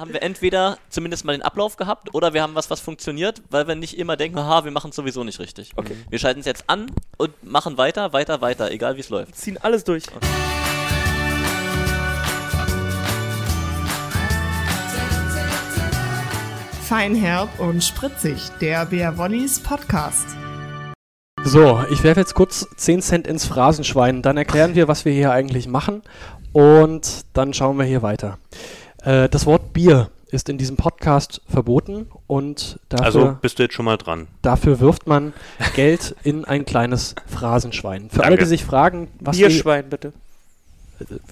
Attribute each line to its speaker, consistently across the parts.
Speaker 1: haben wir entweder zumindest mal den Ablauf gehabt oder wir haben was, was funktioniert, weil wir nicht immer denken, haha, wir machen es sowieso nicht richtig.
Speaker 2: Okay.
Speaker 1: Wir schalten es jetzt an und machen weiter, weiter, weiter, egal wie es läuft.
Speaker 2: Ziehen alles durch.
Speaker 3: Feinherb und spritzig, der Bär Wollis Podcast.
Speaker 4: So, ich werfe jetzt kurz 10 Cent ins Phrasenschwein, dann erklären wir, was wir hier eigentlich machen und dann schauen wir hier weiter. Äh, das Wort Bier ist in diesem Podcast verboten und dafür,
Speaker 5: Also bist du jetzt schon mal dran.
Speaker 4: dafür wirft man Geld in ein kleines Phrasenschwein. Für alle,
Speaker 5: Danke.
Speaker 4: die sich fragen, was
Speaker 2: Bierschwein, bitte.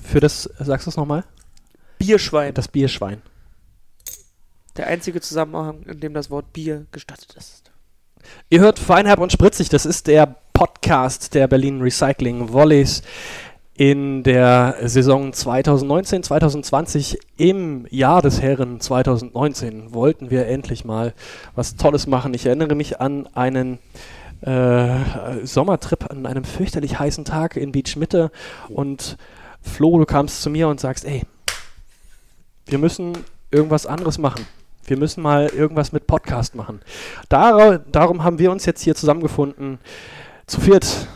Speaker 4: für das, sagst du es nochmal?
Speaker 2: Bierschwein.
Speaker 4: Das Bierschwein.
Speaker 2: Der einzige Zusammenhang, in dem das Wort Bier gestattet ist.
Speaker 4: Ihr hört Feinherb und Spritzig, das ist der Podcast der Berlin Recycling Volleys in der Saison 2019, 2020. Im Jahr des Herren 2019 wollten wir endlich mal was Tolles machen. Ich erinnere mich an einen äh, Sommertrip an einem fürchterlich heißen Tag in Beach Mitte und Flo, du kamst zu mir und sagst, ey, wir müssen irgendwas anderes machen. Wir müssen mal irgendwas mit Podcast machen. Dar darum haben wir uns jetzt hier zusammengefunden. Zu viert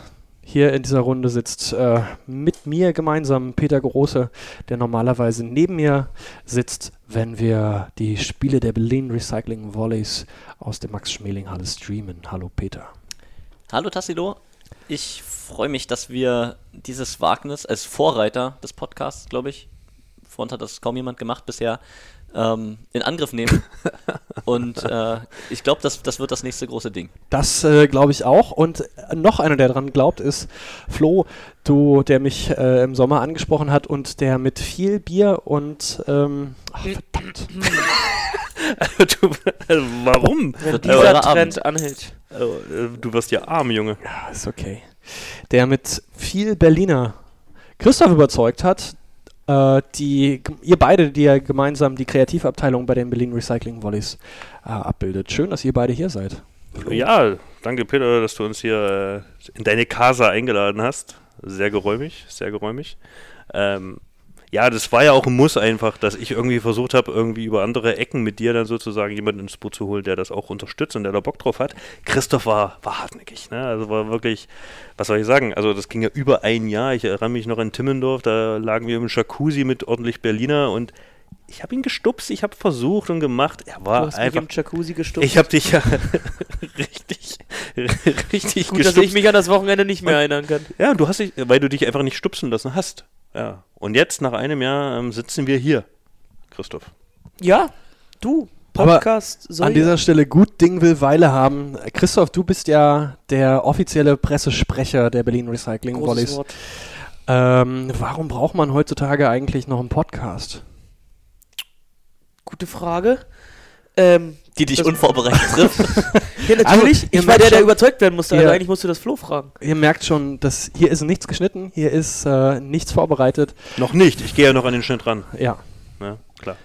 Speaker 4: hier in dieser Runde sitzt äh, mit mir gemeinsam Peter Große, der normalerweise neben mir sitzt, wenn wir die Spiele der Berlin Recycling Volleys aus der Max-Schmeling-Halle streamen. Hallo Peter.
Speaker 1: Hallo Tassilo, ich freue mich, dass wir dieses Wagnis als Vorreiter des Podcasts, glaube ich, vor uns hat das kaum jemand gemacht bisher, ähm, in Angriff nehmen. Und äh, ich glaube, das, das wird das nächste große Ding.
Speaker 4: Das äh, glaube ich auch. Und äh, noch einer, der daran glaubt, ist Flo, du, der mich äh, im Sommer angesprochen hat und der mit viel Bier und ähm, ach, verdammt.
Speaker 5: du, also warum?
Speaker 2: Wenn
Speaker 1: Wird
Speaker 2: dieser Trend
Speaker 1: Abend.
Speaker 2: anhält.
Speaker 5: Äh, du wirst ja arm, Junge.
Speaker 4: Ja, ist okay. Der mit viel Berliner Christoph überzeugt hat, äh, die, ihr beide, die ja gemeinsam die Kreativabteilung bei den Berlin Recycling Volleys äh, abbildet. Schön, dass ihr beide hier seid.
Speaker 5: Ja, danke Peter, dass du uns hier äh, in deine Casa eingeladen hast. Sehr geräumig, sehr geräumig. Ähm, ja, das war ja auch ein Muss einfach, dass ich irgendwie versucht habe, irgendwie über andere Ecken mit dir dann sozusagen jemanden ins Boot zu holen, der das auch unterstützt und der da Bock drauf hat. Christoph war, war hartnäckig, ne? Also war wirklich, was soll ich sagen? Also das ging ja über ein Jahr. Ich erinnere mich noch an Timmendorf, da lagen wir im Jacuzzi mit ordentlich Berliner und ich habe ihn gestupst, ich habe versucht und gemacht. Er
Speaker 2: Du
Speaker 5: war
Speaker 2: hast mich
Speaker 5: einfach
Speaker 2: im Jacuzzi gestupst.
Speaker 5: ich habe dich ja richtig, richtig
Speaker 2: Gut, dass ich
Speaker 5: gestupst.
Speaker 2: mich an das Wochenende nicht mehr erinnern kann.
Speaker 5: Ja, du hast dich, weil du dich einfach nicht stupsen lassen hast. Ja. Und jetzt, nach einem Jahr, ähm, sitzen wir hier, Christoph.
Speaker 2: Ja, du,
Speaker 4: Aber
Speaker 2: Podcast soll
Speaker 4: An dieser Stelle gut Ding will Weile haben. Christoph, du bist ja der offizielle Pressesprecher der Berlin Recycling
Speaker 2: großes
Speaker 4: Volleys.
Speaker 2: Wort.
Speaker 4: Ähm, warum braucht man heutzutage eigentlich noch einen Podcast?
Speaker 2: Gute Frage. Ähm,
Speaker 1: Die dich unvorbereitet trifft.
Speaker 2: ja, natürlich.
Speaker 4: Also,
Speaker 2: ich war der, der überzeugt werden musste. Also eigentlich musst du das Flo fragen.
Speaker 4: Ihr merkt schon, dass hier ist nichts geschnitten, hier ist äh, nichts vorbereitet.
Speaker 5: Noch nicht, ich gehe ja noch an den Schnitt ran.
Speaker 4: Ja,
Speaker 5: Ja, klar.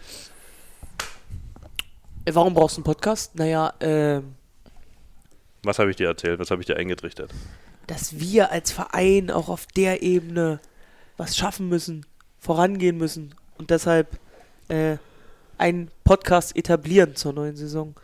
Speaker 2: Äh, Warum brauchst du einen Podcast? Naja, ähm,
Speaker 5: Was habe ich dir erzählt? Was habe ich dir eingetrichtert?
Speaker 2: dass wir als Verein auch auf der Ebene was schaffen müssen, vorangehen müssen und deshalb äh, einen Podcast etablieren zur neuen Saison,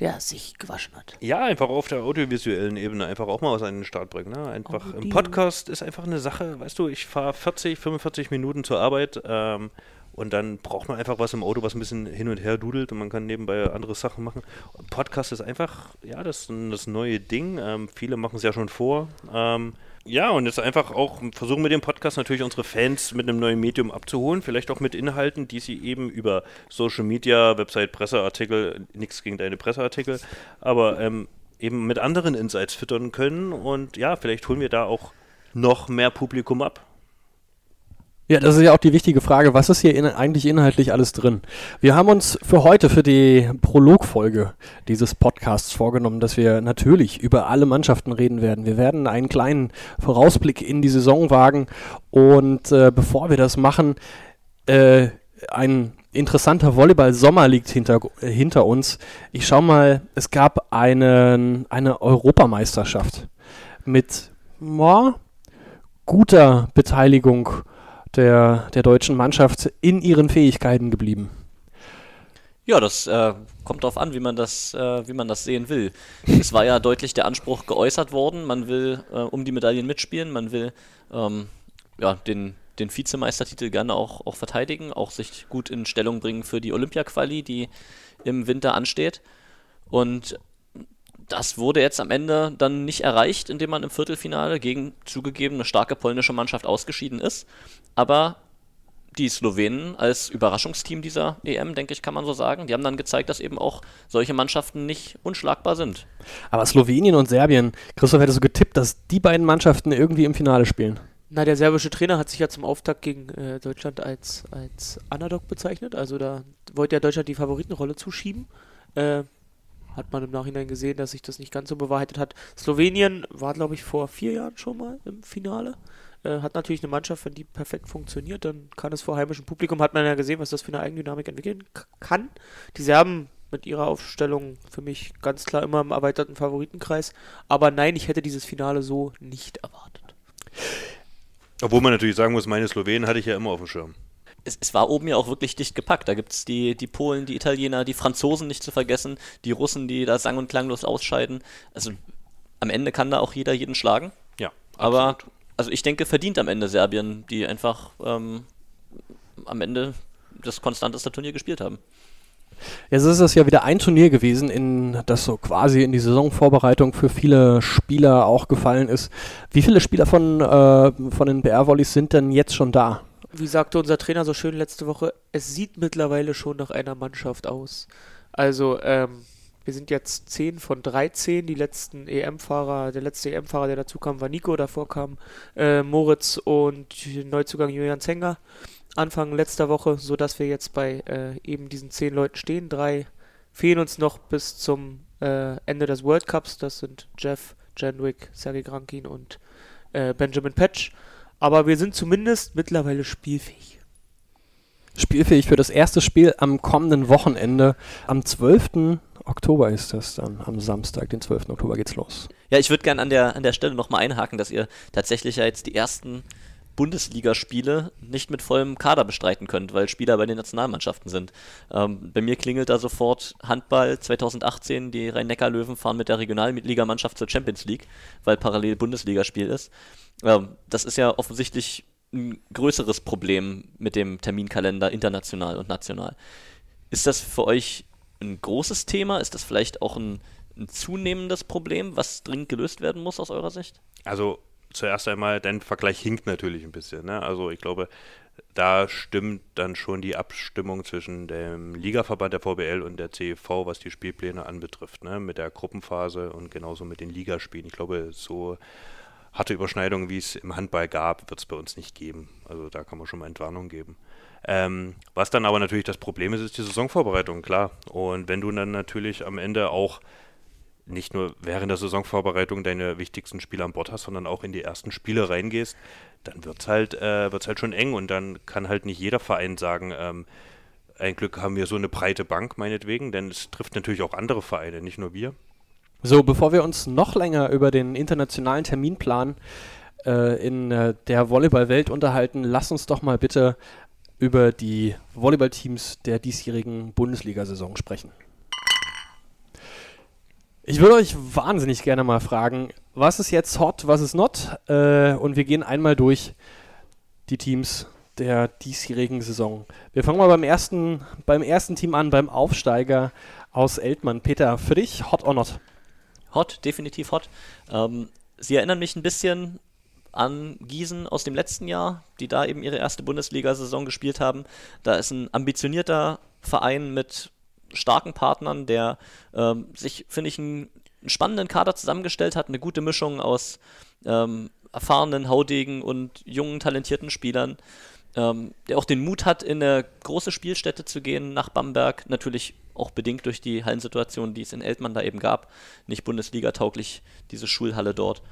Speaker 2: der sich gewaschen hat.
Speaker 5: Ja, einfach auf der audiovisuellen Ebene einfach auch mal an den Start bringen. Ne? Einfach im Podcast ist einfach eine Sache, weißt du, ich fahre 40, 45 Minuten zur Arbeit ähm, und dann braucht man einfach was im Auto, was ein bisschen hin und her dudelt und man kann nebenbei andere Sachen machen. Und Podcast ist einfach, ja, das, das neue Ding. Ähm, viele machen es ja schon vor. Ähm, ja, und jetzt einfach auch versuchen mit dem Podcast natürlich unsere Fans mit einem neuen Medium abzuholen, vielleicht auch mit Inhalten, die sie eben über Social Media, Website, Presseartikel, nichts gegen deine Presseartikel, aber ähm, eben mit anderen Insights füttern können und ja, vielleicht holen wir da auch noch mehr Publikum ab.
Speaker 4: Ja, das ist ja auch die wichtige Frage, was ist hier in, eigentlich inhaltlich alles drin? Wir haben uns für heute, für die Prologfolge dieses Podcasts vorgenommen, dass wir natürlich über alle Mannschaften reden werden. Wir werden einen kleinen Vorausblick in die Saison wagen und äh, bevor wir das machen, äh, ein interessanter Volleyball-Sommer liegt hinter, äh, hinter uns. Ich schau mal, es gab einen, eine Europameisterschaft mit ja, guter Beteiligung der, der deutschen Mannschaft in ihren Fähigkeiten geblieben.
Speaker 1: Ja, das äh, kommt darauf an, wie man das, äh, wie man das sehen will. es war ja deutlich der Anspruch geäußert worden, man will äh, um die Medaillen mitspielen, man will ähm, ja, den, den Vizemeistertitel gerne auch, auch verteidigen, auch sich gut in Stellung bringen für die Olympia-Quali, die im Winter ansteht. Und das wurde jetzt am Ende dann nicht erreicht, indem man im Viertelfinale gegen zugegeben eine starke polnische Mannschaft ausgeschieden ist. Aber die Slowenen als Überraschungsteam dieser EM, denke ich, kann man so sagen. Die haben dann gezeigt, dass eben auch solche Mannschaften nicht unschlagbar sind.
Speaker 4: Aber Slowenien und Serbien, Christoph hätte so getippt, dass die beiden Mannschaften irgendwie im Finale spielen.
Speaker 2: Na, der serbische Trainer hat sich ja zum Auftakt gegen äh, Deutschland als, als Underdog bezeichnet. Also da wollte ja Deutschland die Favoritenrolle zuschieben. Äh, hat man im Nachhinein gesehen, dass sich das nicht ganz so bewahrheitet hat. Slowenien war, glaube ich, vor vier Jahren schon mal im Finale. Äh, hat natürlich eine Mannschaft, wenn die perfekt funktioniert, dann kann es vor heimischem Publikum, hat man ja gesehen, was das für eine Eigendynamik entwickeln kann. Die Serben mit ihrer Aufstellung für mich ganz klar immer im erweiterten Favoritenkreis. Aber nein, ich hätte dieses Finale so nicht erwartet.
Speaker 5: Obwohl man natürlich sagen muss, meine Slowenen hatte ich ja immer auf dem Schirm.
Speaker 1: Es, es, war oben ja auch wirklich dicht gepackt. Da gibt es die, die Polen, die Italiener, die Franzosen nicht zu vergessen, die Russen, die da sang- und klanglos ausscheiden. Also am Ende kann da auch jeder jeden schlagen.
Speaker 5: Ja,
Speaker 1: aber absolut also ich denke, verdient am Ende Serbien, die einfach ähm, am Ende das konstanteste Turnier gespielt haben.
Speaker 4: Jetzt ist es ja wieder ein Turnier gewesen, in das so quasi in die Saisonvorbereitung für viele Spieler auch gefallen ist. Wie viele Spieler von, äh, von den BR-Volleys sind denn jetzt schon da?
Speaker 2: Wie sagte unser Trainer so schön letzte Woche, es sieht mittlerweile schon nach einer Mannschaft aus. Also, ähm, wir sind jetzt 10 von 13. Die letzten EM-Fahrer, der letzte EM-Fahrer, der dazu kam, war Nico. Davor kam äh, Moritz und Neuzugang Julian Zenger. Anfang letzter Woche, sodass wir jetzt bei äh, eben diesen 10 Leuten stehen. Drei fehlen uns noch bis zum äh, Ende des World Cups. Das sind Jeff, Jandwick, Sergei Grankin und äh, Benjamin Patch. Aber wir sind zumindest mittlerweile spielfähig
Speaker 4: spielfähig für das erste Spiel am kommenden Wochenende. Am 12. Oktober ist das dann, am Samstag, den 12. Oktober geht's los.
Speaker 1: Ja, ich würde gerne an der, an der Stelle nochmal einhaken, dass ihr tatsächlich ja jetzt die ersten Bundesligaspiele nicht mit vollem Kader bestreiten könnt, weil Spieler bei den Nationalmannschaften sind. Ähm, bei mir klingelt da sofort Handball 2018, die Rhein-Neckar-Löwen fahren mit der Regionalligamannschaft zur Champions League, weil parallel Bundesligaspiel ist. Ähm, das ist ja offensichtlich ein größeres Problem mit dem Terminkalender international und national. Ist das für euch ein großes Thema? Ist das vielleicht auch ein, ein zunehmendes Problem, was dringend gelöst werden muss aus eurer Sicht?
Speaker 5: Also zuerst einmal, dein Vergleich hinkt natürlich ein bisschen. Ne? Also ich glaube, da stimmt dann schon die Abstimmung zwischen dem Ligaverband der VBL und der CEV, was die Spielpläne anbetrifft, ne? mit der Gruppenphase und genauso mit den Ligaspielen. Ich glaube, so harte Überschneidungen, wie es im Handball gab, wird es bei uns nicht geben. Also da kann man schon mal Entwarnung geben. Ähm, was dann aber natürlich das Problem ist, ist die Saisonvorbereitung, klar. Und wenn du dann natürlich am Ende auch nicht nur während der Saisonvorbereitung deine wichtigsten Spiele an Bord hast, sondern auch in die ersten Spiele reingehst, dann wird es halt, äh, halt schon eng und dann kann halt nicht jeder Verein sagen, ähm, ein Glück haben wir so eine breite Bank, meinetwegen, denn es trifft natürlich auch andere Vereine, nicht nur wir.
Speaker 4: So, bevor wir uns noch länger über den internationalen Terminplan äh, in äh, der Volleyballwelt unterhalten, lass uns doch mal bitte über die Volleyballteams der diesjährigen Bundesliga-Saison sprechen. Ich würde euch wahnsinnig gerne mal fragen, was ist jetzt hot, was ist not? Äh, und wir gehen einmal durch die Teams der diesjährigen Saison. Wir fangen mal beim ersten, beim ersten Team an, beim Aufsteiger aus Eltmann. Peter, für dich hot or not?
Speaker 1: hot, definitiv hot. Ähm, sie erinnern mich ein bisschen an Gießen aus dem letzten Jahr, die da eben ihre erste Bundesliga-Saison gespielt haben. Da ist ein ambitionierter Verein mit starken Partnern, der ähm, sich, finde ich, einen, einen, spannenden Kader zusammengestellt hat, eine gute Mischung aus ähm, erfahrenen Haudegen und jungen, talentierten Spielern, ähm, der auch den Mut hat, in eine große Spielstätte zu gehen, nach Bamberg, natürlich auch bedingt durch die Hallensituation, die es in Eltmann da eben gab, nicht Bundesliga-tauglich, diese Schulhalle dort.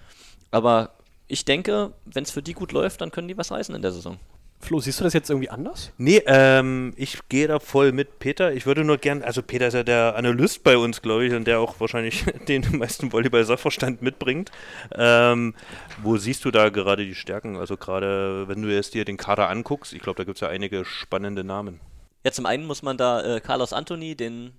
Speaker 1: Aber ich denke, wenn es für die gut läuft, dann können die was reißen in der Saison.
Speaker 4: Flo, siehst du das jetzt irgendwie anders?
Speaker 5: Nee, ähm, ich gehe da voll mit Peter. Ich würde nur gern, also Peter ist ja der Analyst bei uns, glaube ich, und der auch wahrscheinlich den meisten Volleyball-Sachverstand mitbringt. Ähm, wo siehst du da gerade die Stärken? Also gerade, wenn du jetzt dir den Kader anguckst, ich glaube, da gibt es ja einige spannende Namen.
Speaker 1: Ja, zum einen muss man da äh, Carlos Anthony, den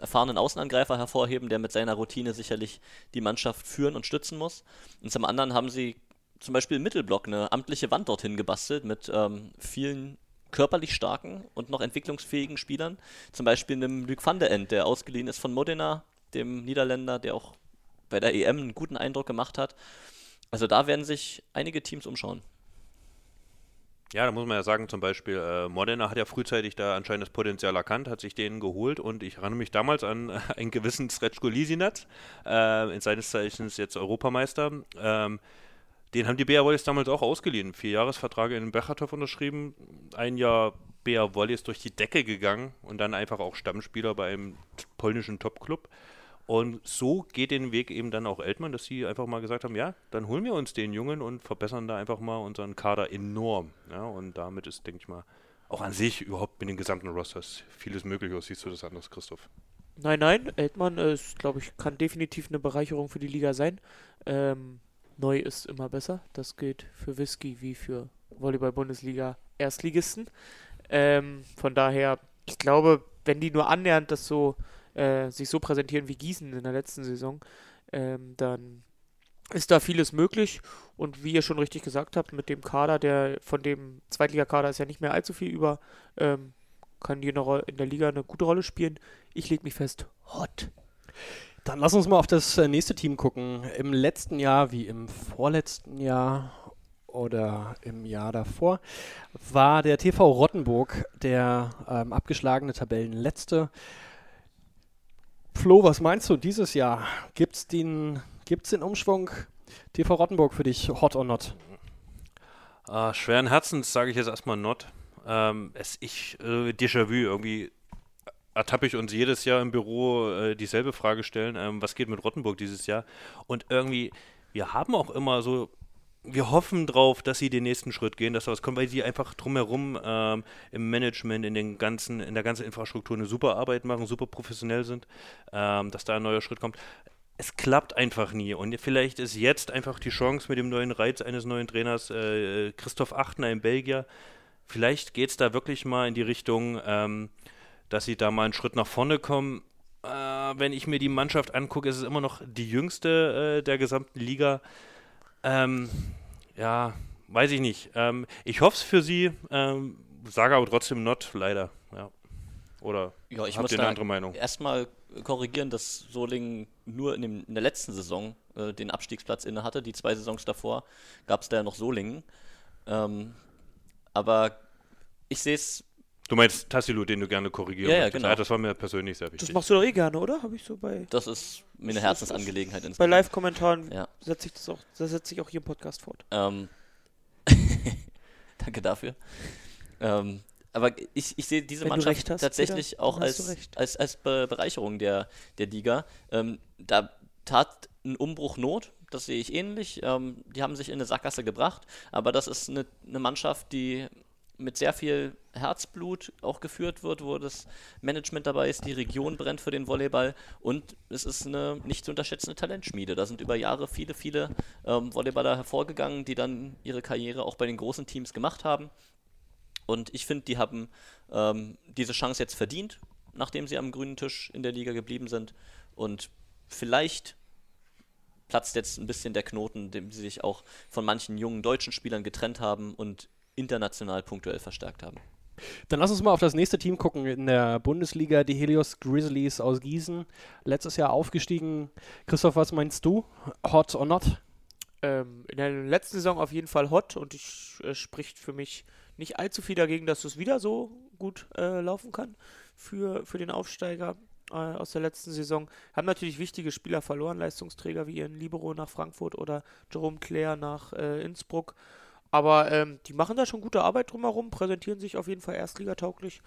Speaker 1: erfahrenen Außenangreifer, hervorheben, der mit seiner Routine sicherlich die Mannschaft führen und stützen muss. Und zum anderen haben sie zum Beispiel im Mittelblock eine amtliche Wand dorthin gebastelt mit ähm, vielen körperlich starken und noch entwicklungsfähigen Spielern. Zum Beispiel einem Luc van der End, der ausgeliehen ist von Modena, dem Niederländer, der auch bei der EM einen guten Eindruck gemacht hat. Also da werden sich einige Teams umschauen.
Speaker 5: Ja, da muss man ja sagen, zum Beispiel, äh, Modena hat ja frühzeitig da anscheinend das Potenzial erkannt, hat sich den geholt und ich erinnere mich damals an äh, einen gewissen Sretschko Lisinac, äh, in seines Zeichens jetzt Europameister. Ähm, den haben die BR Wallis damals auch ausgeliehen. Vier Jahresvertrag in Bechertow unterschrieben. Ein Jahr BR Wallis durch die Decke gegangen und dann einfach auch Stammspieler bei einem polnischen Topclub. Und so geht den Weg eben dann auch Eltmann, dass sie einfach mal gesagt haben, ja, dann holen wir uns den Jungen und verbessern da einfach mal unseren Kader enorm. Ja, und damit ist, denke ich mal, auch an sich überhaupt mit den gesamten Rosters vieles möglich. Oder siehst du das anders, Christoph?
Speaker 2: Nein, nein, Eltmann ist, glaube ich, kann definitiv eine Bereicherung für die Liga sein. Ähm, Neu ist immer besser. Das gilt für Whisky wie für Volleyball-Bundesliga Erstligisten. Ähm, von daher, ich glaube, wenn die nur annähernd das so äh, sich so präsentieren wie Gießen in der letzten Saison, ähm, dann ist da vieles möglich. Und wie ihr schon richtig gesagt habt, mit dem Kader, der von dem Zweitligakader ist ja nicht mehr allzu viel über, ähm, kann die in der Liga eine gute Rolle spielen. Ich lege mich fest, hot.
Speaker 4: Dann lass uns mal auf das äh, nächste Team gucken. Im letzten Jahr wie im vorletzten Jahr oder im Jahr davor war der TV Rottenburg der ähm, abgeschlagene Tabellenletzte. Flo, was meinst du dieses Jahr? Gibt es den, gibt's den Umschwung TV Rottenburg für dich, hot or not?
Speaker 5: Uh, schweren Herzens sage ich jetzt erstmal not. Ähm, es ich äh, Déjà-vu irgendwie ertappe ich uns jedes Jahr im Büro äh, dieselbe Frage stellen, ähm, was geht mit Rottenburg dieses Jahr? Und irgendwie, wir haben auch immer so, wir hoffen drauf, dass sie den nächsten Schritt gehen, dass da was kommt, weil sie einfach drumherum ähm, im Management, in den ganzen, in der ganzen Infrastruktur eine super Arbeit machen, super professionell sind, ähm, dass da ein neuer Schritt kommt. Es klappt einfach nie. Und vielleicht ist jetzt einfach die Chance mit dem neuen Reiz eines neuen Trainers, äh, Christoph Achtner, ein Belgier. Vielleicht geht es da wirklich mal in die Richtung, ähm, dass sie da mal einen Schritt nach vorne kommen. Äh, wenn ich mir die Mannschaft angucke, ist es immer noch die jüngste äh, der gesamten Liga. Ähm, ja, weiß ich nicht. Ähm, ich hoffe es für sie, ähm, sage aber trotzdem not, leider. Ja. Oder
Speaker 1: ja, ich habt ihr eine andere Meinung? Erstmal korrigieren, dass Solingen nur in, dem, in der letzten Saison äh, den Abstiegsplatz inne hatte. Die zwei Saisons davor gab es da ja noch Solingen. Ähm, aber ich sehe es
Speaker 5: Du meinst Tassilu, den du gerne korrigieren
Speaker 1: ja, ja, genau. Ja,
Speaker 5: das war mir persönlich sehr wichtig.
Speaker 2: Das machst du doch eh gerne, oder? Habe ich so bei.
Speaker 1: Das ist mir eine Herzensangelegenheit.
Speaker 2: Bei Live-Kommentaren ja. setze ich das auch, das setze ich auch hier im Podcast fort.
Speaker 1: Ähm. Danke dafür. Ähm, aber ich, ich sehe diese Wenn Mannschaft hast, tatsächlich wieder, auch als, als, als Bereicherung der, der Liga. Ähm, da tat ein Umbruch Not, das sehe ich ähnlich. Ähm, die haben sich in eine Sackgasse gebracht, aber das ist eine, eine Mannschaft, die mit sehr viel Herzblut auch geführt wird, wo das Management dabei ist, die Region brennt für den Volleyball und es ist eine nicht zu unterschätzende Talentschmiede. Da sind über Jahre viele, viele ähm, Volleyballer hervorgegangen, die dann ihre Karriere auch bei den großen Teams gemacht haben. Und ich finde, die haben ähm, diese Chance jetzt verdient, nachdem sie am grünen Tisch in der Liga geblieben sind. Und vielleicht platzt jetzt ein bisschen der Knoten, dem sie sich auch von manchen jungen deutschen Spielern getrennt haben und international punktuell verstärkt haben.
Speaker 4: Dann lass uns mal auf das nächste Team gucken in der Bundesliga, die Helios Grizzlies aus Gießen. Letztes Jahr aufgestiegen. Christoph, was meinst du? Hot or not?
Speaker 2: Ähm, in der letzten Saison auf jeden Fall hot und ich äh, spricht für mich nicht allzu viel dagegen, dass es wieder so gut äh, laufen kann für, für den Aufsteiger äh, aus der letzten Saison. Haben natürlich wichtige Spieler verloren, Leistungsträger wie ihren Libero nach Frankfurt oder Jerome Claire nach äh, Innsbruck. Aber ähm, die machen da schon gute Arbeit drumherum, präsentieren sich auf jeden Fall erstligatauglich.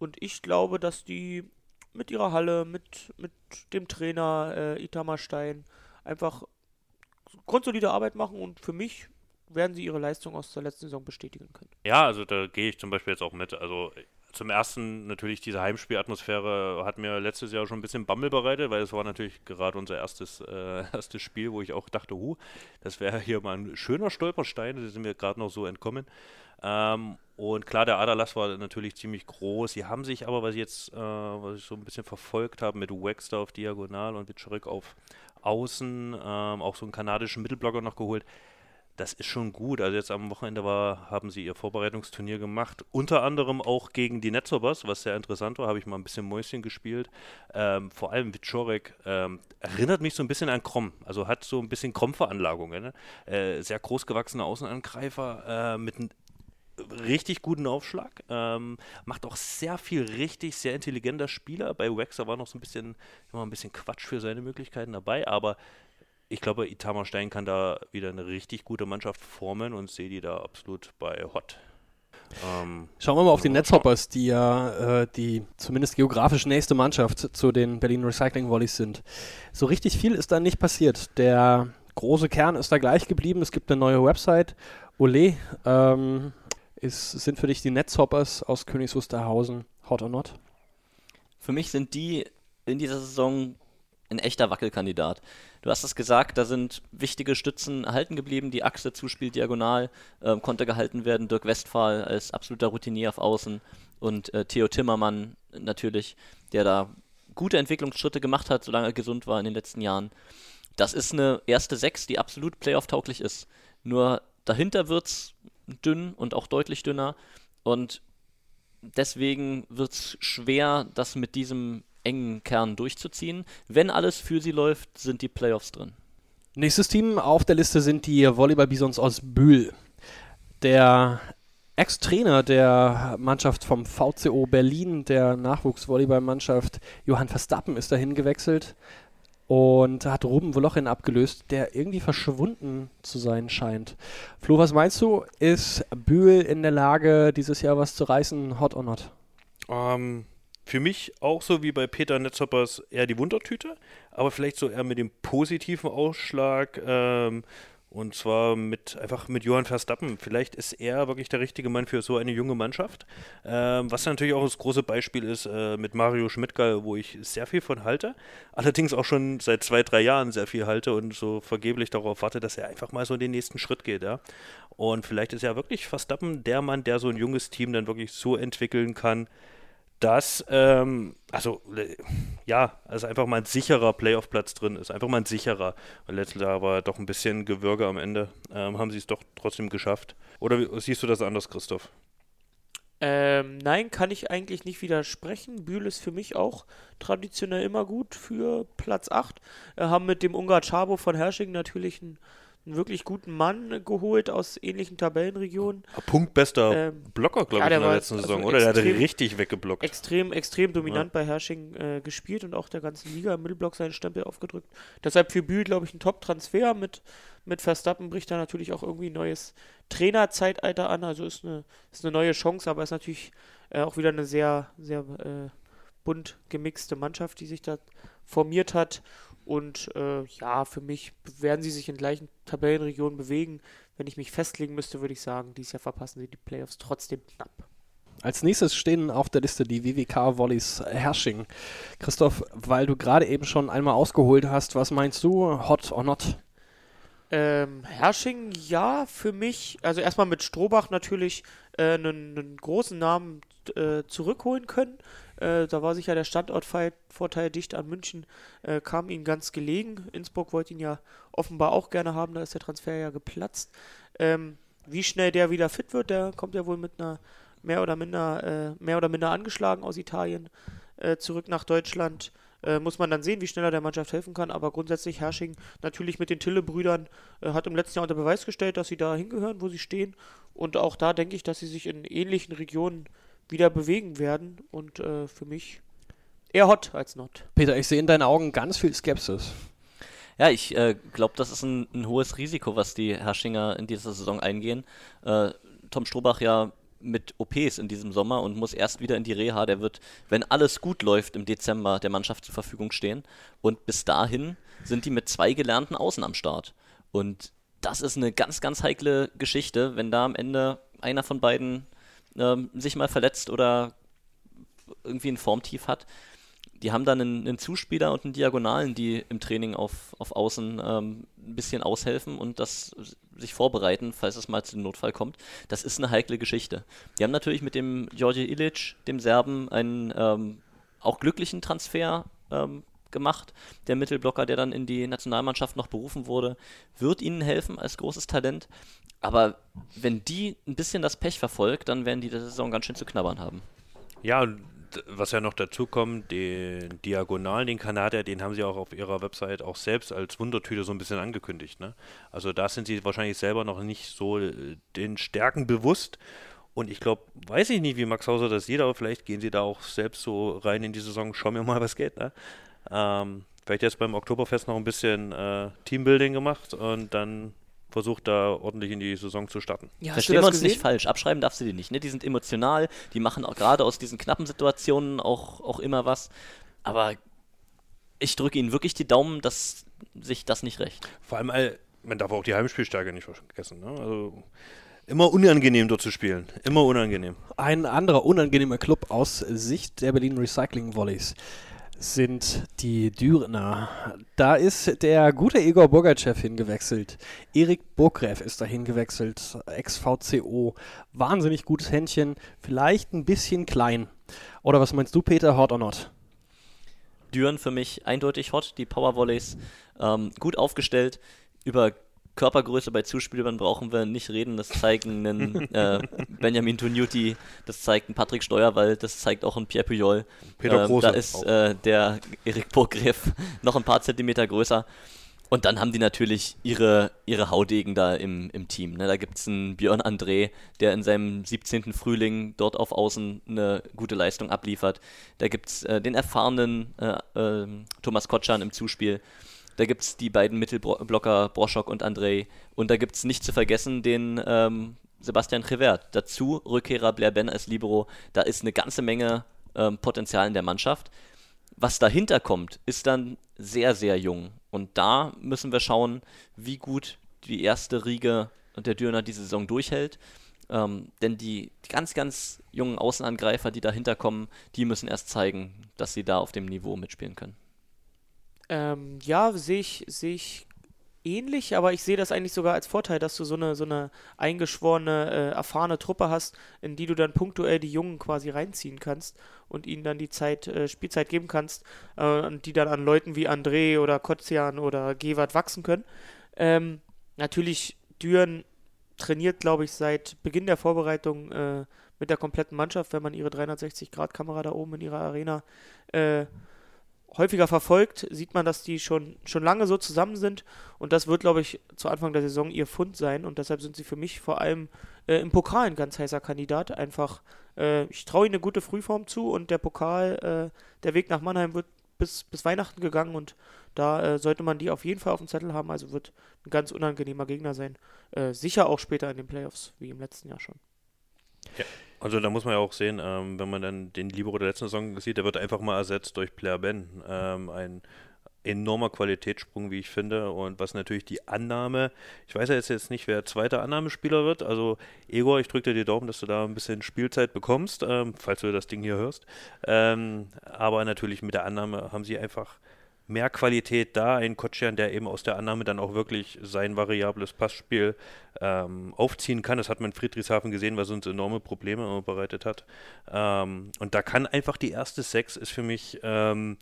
Speaker 2: Und ich glaube, dass die mit ihrer Halle, mit, mit dem Trainer äh, Itamar Stein einfach grundsolide Arbeit machen und für mich werden sie ihre Leistung aus der letzten Saison bestätigen können.
Speaker 5: Ja, also da gehe ich zum Beispiel jetzt auch mit. Also zum ersten natürlich diese Heimspielatmosphäre hat mir letztes Jahr schon ein bisschen Bammel bereitet, weil es war natürlich gerade unser erstes, äh, erstes Spiel, wo ich auch dachte, hu, das wäre hier mal ein schöner Stolperstein, da sind wir gerade noch so entkommen. Ähm, und klar, der Aderlass war natürlich ziemlich groß. Sie haben sich aber, was ich jetzt, äh, was ich so ein bisschen verfolgt habe, mit Waxter auf Diagonal und Witscherick auf Außen, ähm, auch so einen kanadischen Mittelblocker noch geholt. Das ist schon gut. Also jetzt am Wochenende war, haben sie ihr Vorbereitungsturnier gemacht. Unter anderem auch gegen die Netzobers, was sehr interessant war. Habe ich mal ein bisschen Mäuschen gespielt. Ähm, vor allem Wiczorek ähm, erinnert mich so ein bisschen an Krom. Also hat so ein bisschen Krom-Veranlagungen. Ne? Äh, sehr großgewachsener Außenangreifer äh, mit einem richtig guten Aufschlag. Ähm, macht auch sehr viel richtig, sehr intelligenter Spieler. Bei Waxer war noch so ein bisschen, immer ein bisschen Quatsch für seine Möglichkeiten dabei, aber ich glaube, Itamar Stein kann da wieder eine richtig gute Mannschaft formen und sehe die da absolut bei Hot.
Speaker 4: Ähm, Schauen wir mal auf die Netzhoppers, die ja äh, die zumindest geografisch nächste Mannschaft zu den Berlin Recycling Volleys sind. So richtig viel ist da nicht passiert. Der große Kern ist da gleich geblieben. Es gibt eine neue Website. Ole, ähm, ist, sind für dich die Netzhoppers aus Königs Wusterhausen hot or not?
Speaker 1: Für mich sind die in dieser Saison ein echter Wackelkandidat. Du hast es gesagt, da sind wichtige Stützen erhalten geblieben. Die Achse zuspielt diagonal, äh, konnte gehalten werden. Dirk Westphal als absoluter Routinier auf Außen und äh, Theo Timmermann natürlich, der da gute Entwicklungsschritte gemacht hat, solange er gesund war in den letzten Jahren. Das ist eine erste Sechs, die absolut playoff-tauglich ist. Nur dahinter wird es dünn und auch deutlich dünner. Und deswegen wird es schwer, das mit diesem engen Kern durchzuziehen. Wenn alles für sie läuft, sind die Playoffs drin.
Speaker 4: Nächstes Team auf der Liste sind die Volleyball-Bisons aus Bühl. Der Ex-Trainer der Mannschaft vom VCO Berlin, der Nachwuchsvolleyballmannschaft Johann Verstappen, ist dahin gewechselt und hat Ruben Wolochin abgelöst, der irgendwie verschwunden zu sein scheint. Flo, was meinst du? Ist Bühl in der Lage, dieses Jahr was zu reißen, hot or not?
Speaker 5: Um, ähm, für mich auch so wie bei Peter Netzhoppers eher die Wundertüte, aber vielleicht so eher mit dem positiven Ausschlag. Ähm, und zwar mit einfach mit Johann Verstappen. Vielleicht ist er wirklich der richtige Mann für so eine junge Mannschaft. Ähm, was natürlich auch das große Beispiel ist äh, mit Mario Schmidtke, wo ich sehr viel von halte. Allerdings auch schon seit zwei, drei Jahren sehr viel halte und so vergeblich darauf warte, dass er einfach mal so den nächsten Schritt geht. Ja? Und vielleicht ist ja wirklich Verstappen der Mann, der so ein junges Team dann wirklich so entwickeln kann, dass, ähm, also ja, also einfach mal ein sicherer Playoff-Platz drin ist. Einfach mal ein sicherer. Weil letztes Jahr war doch ein bisschen Gewürge am Ende. Ähm, haben sie es doch trotzdem geschafft. Oder siehst du das anders, Christoph?
Speaker 2: Ähm, nein, kann ich eigentlich nicht widersprechen. Bühl ist für mich auch traditionell immer gut für Platz 8. Wir haben mit dem Ungar Chabo von Hersching natürlich einen einen wirklich guten Mann geholt aus ähnlichen Tabellenregionen.
Speaker 5: Punktbester ähm, Blocker, glaube ja, ich, in der letzten Saison, also oder? Der hat richtig weggeblockt.
Speaker 2: Extrem, extrem dominant ja. bei Hersching äh, gespielt und auch der ganzen Liga im Mittelblock seinen Stempel aufgedrückt. Deshalb für Bühl, glaube ich, ein Top-Transfer. Mit, mit Verstappen bricht da natürlich auch irgendwie ein neues Trainerzeitalter an. Also ist eine, ist eine neue Chance, aber ist natürlich äh, auch wieder eine sehr, sehr äh, bunt gemixte Mannschaft, die sich da formiert hat. Und äh, ja, für mich werden sie sich in gleichen Tabellenregionen bewegen. Wenn ich mich festlegen müsste, würde ich sagen, dieses Jahr verpassen sie die Playoffs trotzdem knapp.
Speaker 4: Als nächstes stehen auf der Liste die WWK Volleys Hersching. Christoph, weil du gerade eben schon einmal ausgeholt hast, was meinst du? Hot or not?
Speaker 2: Ähm, Hersching, ja, für mich, also erstmal mit Strohbach natürlich äh, einen, einen großen Namen äh, zurückholen können. Äh, da war sicher der Standortvorteil dicht an München, äh, kam ihnen ganz gelegen. Innsbruck wollte ihn ja offenbar auch gerne haben, da ist der Transfer ja geplatzt. Ähm, wie schnell der wieder fit wird, der kommt ja wohl mit einer mehr oder minder, äh, mehr oder minder angeschlagen aus Italien äh, zurück nach Deutschland. Äh, muss man dann sehen, wie schnell er der Mannschaft helfen kann. Aber grundsätzlich Hersching natürlich mit den Tille-Brüdern äh, hat im letzten Jahr unter Beweis gestellt, dass sie da hingehören, wo sie stehen. Und auch da denke ich, dass sie sich in ähnlichen Regionen wieder bewegen werden. Und äh, für mich eher hot als not.
Speaker 4: Peter, ich sehe in deinen Augen ganz viel Skepsis.
Speaker 1: Ja, ich äh, glaube, das ist ein, ein, hohes Risiko, was die Herrschinger in dieser Saison eingehen. Äh, Tom Strobach ja mit OPs in diesem Sommer und muss erst wieder in die Reha. Der wird, wenn alles gut läuft, im Dezember der Mannschaft zur Verfügung stehen. Und bis dahin sind die mit zwei gelernten Außen am Start. Und das ist eine ganz, ganz heikle Geschichte, wenn da am Ende einer von beiden ähm, sich mal verletzt oder irgendwie ein Formtief hat. die haben dann einen, einen, Zuspieler und einen Diagonalen, die im Training auf, auf Außen ähm, ein bisschen aushelfen und das sich vorbereiten, falls es mal zu dem Notfall kommt. Das ist eine heikle Geschichte. Die haben natürlich mit dem Georgi Ilic, dem Serben, einen ähm, auch glücklichen Transfer ähm, gemacht. Der Mittelblocker, der dann in die Nationalmannschaft noch berufen wurde, wird ihnen helfen als großes Talent. Aber wenn die ein bisschen das Pech verfolgt, dann werden die die Saison ganz schön zu knabbern haben.
Speaker 5: Ja, was ja noch dazu kommt, den Diagonalen, den Kanadier, den haben sie auch auf ihrer Website auch selbst als Wundertüte so ein bisschen angekündigt. Ne? Also da sind sie wahrscheinlich selber noch nicht so äh, den Stärken bewusst. Und ich glaube, weiß ich nicht, wie Max Hauser das sieht, aber vielleicht gehen sie da auch selbst so rein in die Saison, schauen wir mal, was geht. Ne? Ähm, vielleicht jetzt beim Oktoberfest noch ein bisschen äh, Teambuilding gemacht und dann versucht da ordentlich in die Saison zu starten.
Speaker 1: Ja, Verstehen wir uns gesehen? nicht falsch, abschreiben darfst du die nicht. Ne? Die sind emotional, die machen auch gerade aus diesen knappen Situationen auch, auch immer was. Aber ich drücke ihnen wirklich die Daumen, dass sich das nicht rächt.
Speaker 5: Vor allem, man darf auch die Heimspielstärke nicht vergessen. Ne? Also immer unangenehm dort zu spielen. Immer unangenehm.
Speaker 4: Ein anderer unangenehmer Club aus Sicht der Berlin Recycling Volleys sind die Dürener. Da ist der gute Igor Bogachev hingewechselt. Erik Burgreff ist dahin gewechselt. Ex-VCO. Wahnsinnig gutes Händchen. Vielleicht ein bisschen klein. Oder was meinst du, Peter? Hot or not?
Speaker 1: Düren für mich eindeutig hot. Die Powervolleys ähm, gut aufgestellt. Über Körpergröße bei Zuspielern brauchen wir nicht reden. Das zeigen einen äh, Benjamin Tunuti, das zeigt ein Patrick Steuerwald, das zeigt auch ein Pierre Puyol. Peter ähm, Da ist äh, der Erik Burgreff noch ein paar Zentimeter größer. Und dann haben die natürlich ihre, ihre Haudegen da im, im Team. Ne? Da gibt es einen Björn André, der in seinem 17. Frühling dort auf Außen eine gute Leistung abliefert. Da gibt es äh, den erfahrenen äh, äh, Thomas Kotschan im Zuspiel. Da gibt es die beiden Mittelblocker Broschok und Andrei. Und da gibt es nicht zu vergessen den ähm, Sebastian Revert. Dazu Rückkehrer Blair Ben als Libero. Da ist eine ganze Menge ähm, Potenzial in der Mannschaft. Was dahinter kommt, ist dann sehr, sehr jung. Und da müssen wir schauen, wie gut die erste Riege der Dürner diese Saison durchhält. Ähm, denn die, die, ganz, ganz jungen Außenangreifer, die dahinter kommen, die müssen erst zeigen, dass sie da auf dem Niveau mitspielen können.
Speaker 2: Ähm, ja, sehe ich, seh ich ähnlich, aber ich sehe das eigentlich sogar als Vorteil, dass du so eine, so eine eingeschworene, äh, erfahrene Truppe hast, in die du dann punktuell die Jungen quasi reinziehen kannst und ihnen dann die Zeit, äh, Spielzeit geben kannst äh, und die dann an Leuten wie André oder Kotzian oder Gewart wachsen können. Ähm, natürlich, Düren trainiert, glaube ich, seit Beginn der Vorbereitung äh, mit der kompletten Mannschaft, wenn man ihre 360-Grad-Kamera da oben in ihrer Arena äh, häufiger verfolgt, sieht man, dass die schon, schon lange so zusammen sind. Und das wird, glaube ich, zu Anfang der Saison ihr Fund sein. Und deshalb sind sie für mich vor allem äh, im Pokal ein ganz heißer Kandidat. Einfach, äh, ich traue ihnen eine gute Frühform zu und der Pokal, äh, der Weg nach Mannheim wird bis, bis Weihnachten gegangen und da äh, sollte man die auf jeden Fall auf dem Zettel haben. Also wird ein ganz unangenehmer Gegner sein. Äh, sicher auch später in den Playoffs, wie im letzten Jahr schon.
Speaker 5: Ja. Also da muss man ja auch sehen, ähm, wenn man dann den Libero der letzten Saison sieht, der wird einfach mal ersetzt durch Player Ben. Ähm, ein enormer Qualitätssprung, wie ich finde. Und was natürlich die Annahme, ich weiß ja jetzt, nicht, wer zweiter Annahmespieler wird. Also Egor, ich drücke dir die Daumen, dass du da ein bisschen Spielzeit bekommst, ähm, falls du das Ding hier hörst. Ähm, aber natürlich mit der Annahme haben sie einfach mehr Qualität da. Ein Kotschian, der eben aus der Annahme dann auch wirklich sein variables Passspiel ähm, aufziehen kann. Das hat man in Friedrichshafen gesehen, was uns enorme Probleme bereitet hat. Ähm, und da kann einfach die erste Sechs ist für mich, ähm,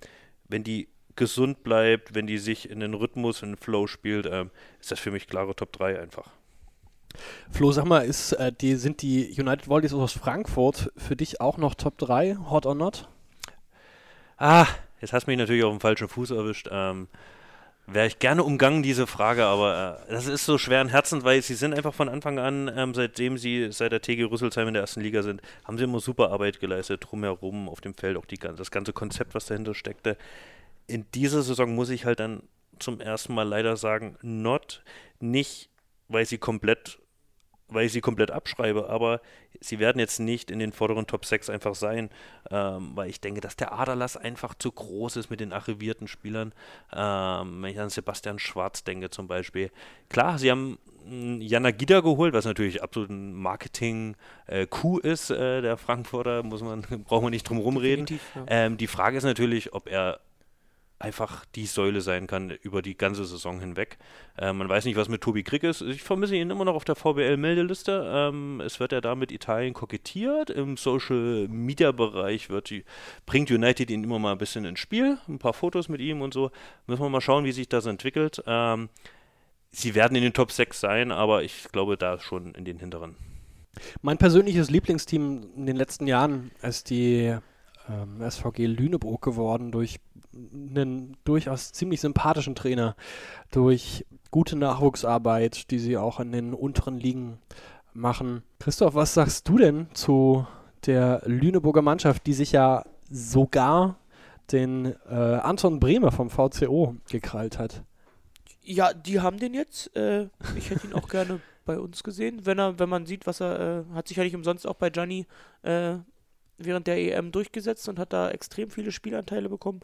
Speaker 5: wenn die gesund bleibt, wenn die sich in den Rhythmus, in den Flow spielt, ähm, ist das für mich klare Top 3 einfach.
Speaker 4: Flo, sag mal, ist, äh, die, sind die United Volleys aus Frankfurt für dich auch noch Top 3, hot or not?
Speaker 5: Ah, Jetzt hast du mich natürlich auf dem falschen Fuß erwischt. Ähm, Wäre ich gerne umgangen, diese Frage, aber äh, das ist so schweren Herzens, weil sie sind einfach von Anfang an, ähm, seitdem sie seit der TG Rüsselsheim in der ersten Liga sind, haben sie immer super Arbeit geleistet, drumherum auf dem Feld, auch die, das ganze Konzept, was dahinter steckte. In dieser Saison muss ich halt dann zum ersten Mal leider sagen, not, nicht, weil sie komplett weil ich sie komplett abschreibe, aber sie werden jetzt nicht in den vorderen Top 6 einfach sein, ähm, weil ich denke, dass der Aderlass einfach zu groß ist mit den arrivierten Spielern. Ähm, wenn ich an Sebastian Schwarz denke zum Beispiel. Klar, sie haben Jana Gida geholt, was natürlich absolut ein Marketing-Coup äh, ist, äh, der Frankfurter, muss man, brauchen wir nicht drum rumreden. Ja. Ähm, die Frage ist natürlich, ob er einfach die Säule sein kann über die ganze Saison hinweg. Äh, man weiß nicht, was mit Tobi Krieg ist. Ich vermisse ihn immer noch auf der VBL-Meldeliste. Ähm, es wird ja da mit Italien kokettiert. Im Social-Media-Bereich bringt United ihn immer mal ein bisschen ins Spiel. Ein paar Fotos mit ihm und so. Müssen wir mal schauen, wie sich das entwickelt. Ähm, sie werden in den Top 6 sein, aber ich glaube da schon in den hinteren.
Speaker 4: Mein persönliches Lieblingsteam in den letzten Jahren ist die ähm, SVG Lüneburg geworden durch einen durchaus ziemlich sympathischen Trainer, durch gute Nachwuchsarbeit, die sie auch in den unteren Ligen machen. Christoph, was sagst du denn zu der Lüneburger Mannschaft, die sich ja sogar den äh, Anton Bremer vom VCO gekrallt hat?
Speaker 2: Ja, die haben den jetzt. Äh, ich hätte ihn auch gerne bei uns gesehen, wenn er, wenn man sieht, was er äh, hat sich ja nicht umsonst auch bei Gianni äh, während der EM durchgesetzt und hat da extrem viele Spielanteile bekommen.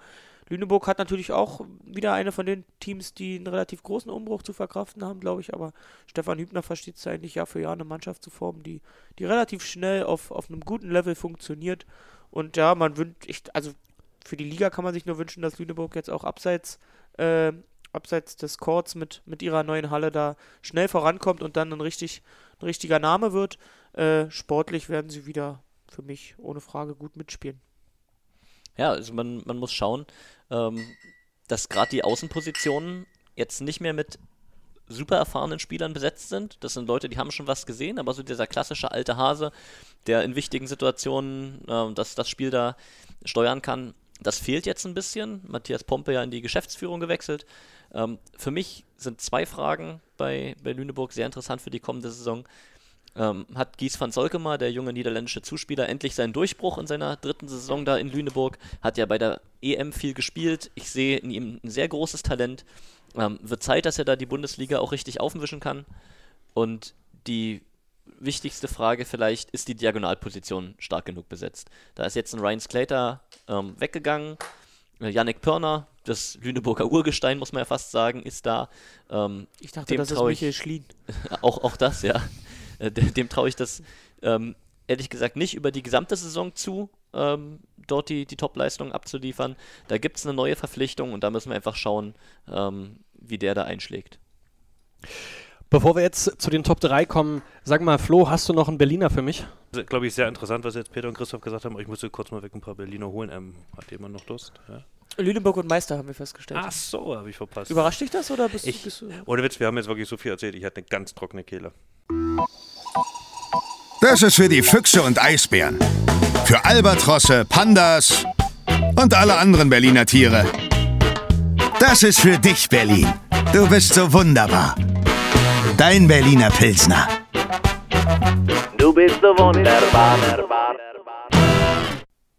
Speaker 2: Lüneburg hat natürlich auch wieder eine von den Teams, die einen relativ großen Umbruch zu verkraften haben, glaube ich. Aber Stefan Hübner versteht es eigentlich Jahr für Jahr, eine Mannschaft zu formen, die, die relativ schnell auf, auf einem guten Level funktioniert. Und ja, man wünscht, also für die Liga kann man sich nur wünschen, dass Lüneburg jetzt auch abseits, äh, abseits des Courts mit, mit ihrer neuen Halle da schnell vorankommt und dann ein, richtig, ein richtiger Name wird. Äh, sportlich werden sie wieder für mich ohne Frage gut mitspielen.
Speaker 1: Ja, also man, man muss schauen, ähm, dass gerade die Außenpositionen jetzt nicht mehr mit super erfahrenen Spielern besetzt sind. Das sind Leute, die haben schon was gesehen, aber so dieser klassische alte Hase, der in wichtigen Situationen äh, das, das Spiel da steuern kann, das fehlt jetzt ein bisschen. Matthias Pompe ja in die Geschäftsführung gewechselt. Ähm, für mich sind zwei Fragen bei, bei Lüneburg sehr interessant für die kommende Saison ähm, hat Gies van Solkema, der junge niederländische Zuspieler, endlich seinen Durchbruch in seiner dritten Saison da in Lüneburg. Hat ja bei der EM viel gespielt. Ich sehe in ihm ein sehr großes Talent. Ähm, wird Zeit, dass er da die Bundesliga auch richtig aufwischen kann. Und die wichtigste Frage vielleicht, ist die Diagonalposition stark genug besetzt? Da ist jetzt ein Ryan Slater ähm, weggegangen. Äh, Yannick Pörner, das Lüneburger Urgestein, muss man ja fast sagen, ist da.
Speaker 2: Ähm, ich dachte, das ist Michael Schlien.
Speaker 1: auch, auch das, ja. Äh, dem traue ich das ähm, ehrlich gesagt nicht über die gesamte Saison zu, ähm, dort die, die Top-Leistung abzuliefern. Da gibt es eine neue Verpflichtung und da müssen wir einfach schauen, ähm, wie der da einschlägt.
Speaker 4: Bevor wir jetzt zu den Top 3 kommen, sag mal, Flo, hast du noch einen Berliner für mich?
Speaker 5: Glaube ich, sehr interessant, was jetzt Peter und Christoph gesagt haben. Ich musste kurz mal weg ein paar Berliner holen. Ähm, hat jemand noch Lust? Ja?
Speaker 2: Lüneburg und Meister haben wir festgestellt.
Speaker 5: Ach so, habe ich verpasst.
Speaker 2: Überrascht dich das oder bist,
Speaker 5: ich,
Speaker 2: bist du.
Speaker 5: Ohne Witz, wir haben jetzt wirklich so viel erzählt. Ich hatte eine ganz trockene Kehle.
Speaker 6: Das ist für die Füchse und Eisbären. Für Albatrosse, Pandas und alle anderen Berliner Tiere. Das ist für dich, Berlin. Du bist so wunderbar. Dein Berliner Pilsner.
Speaker 5: Du bist so wunderbar.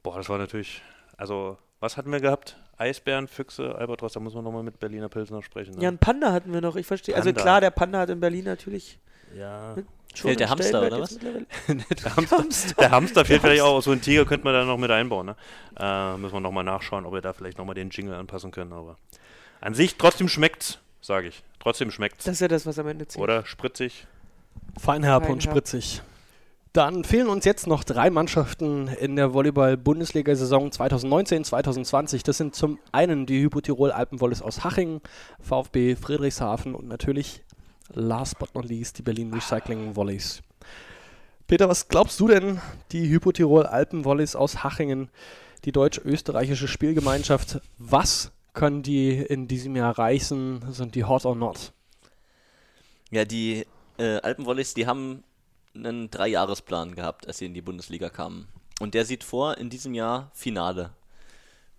Speaker 5: Boah, das war natürlich. Also, was hatten wir gehabt? Eisbären, Füchse, Albatros, da muss man nochmal mit Berliner Pilsner sprechen. Ne?
Speaker 2: Ja, einen Panda hatten wir noch, ich verstehe. Also klar, der Panda hat in Berlin natürlich.
Speaker 5: Ja.
Speaker 1: Fehlt der Hamster, oder was?
Speaker 5: der, Hamster, der Hamster fehlt vielleicht auch. So ein Tiger könnte man da noch mit einbauen. Ne? Äh, müssen wir nochmal nachschauen, ob wir da vielleicht nochmal den Jingle anpassen können. Aber an sich trotzdem schmeckt's, sage ich. Trotzdem schmeckt's.
Speaker 2: Das ist ja das, was am Ende zählt.
Speaker 5: Oder spritzig.
Speaker 4: Feinherb und spritzig. Dann fehlen uns jetzt noch drei Mannschaften in der Volleyball-Bundesliga-Saison 2019-2020. Das sind zum einen die Hypotirol Alpenwolles aus Haching, VfB Friedrichshafen und natürlich last but not least die Berlin Recycling Volleys. Peter, was glaubst du denn, die Hypotirol Alpen Volleys aus Hachingen, die deutsch-österreichische Spielgemeinschaft, was können die in diesem Jahr reißen? Sind die hot or not?
Speaker 1: Ja, die äh, Alpenvolleys, die haben einen Dreijahresplan gehabt, als sie in die Bundesliga kamen. Und der sieht vor, in diesem Jahr Finale.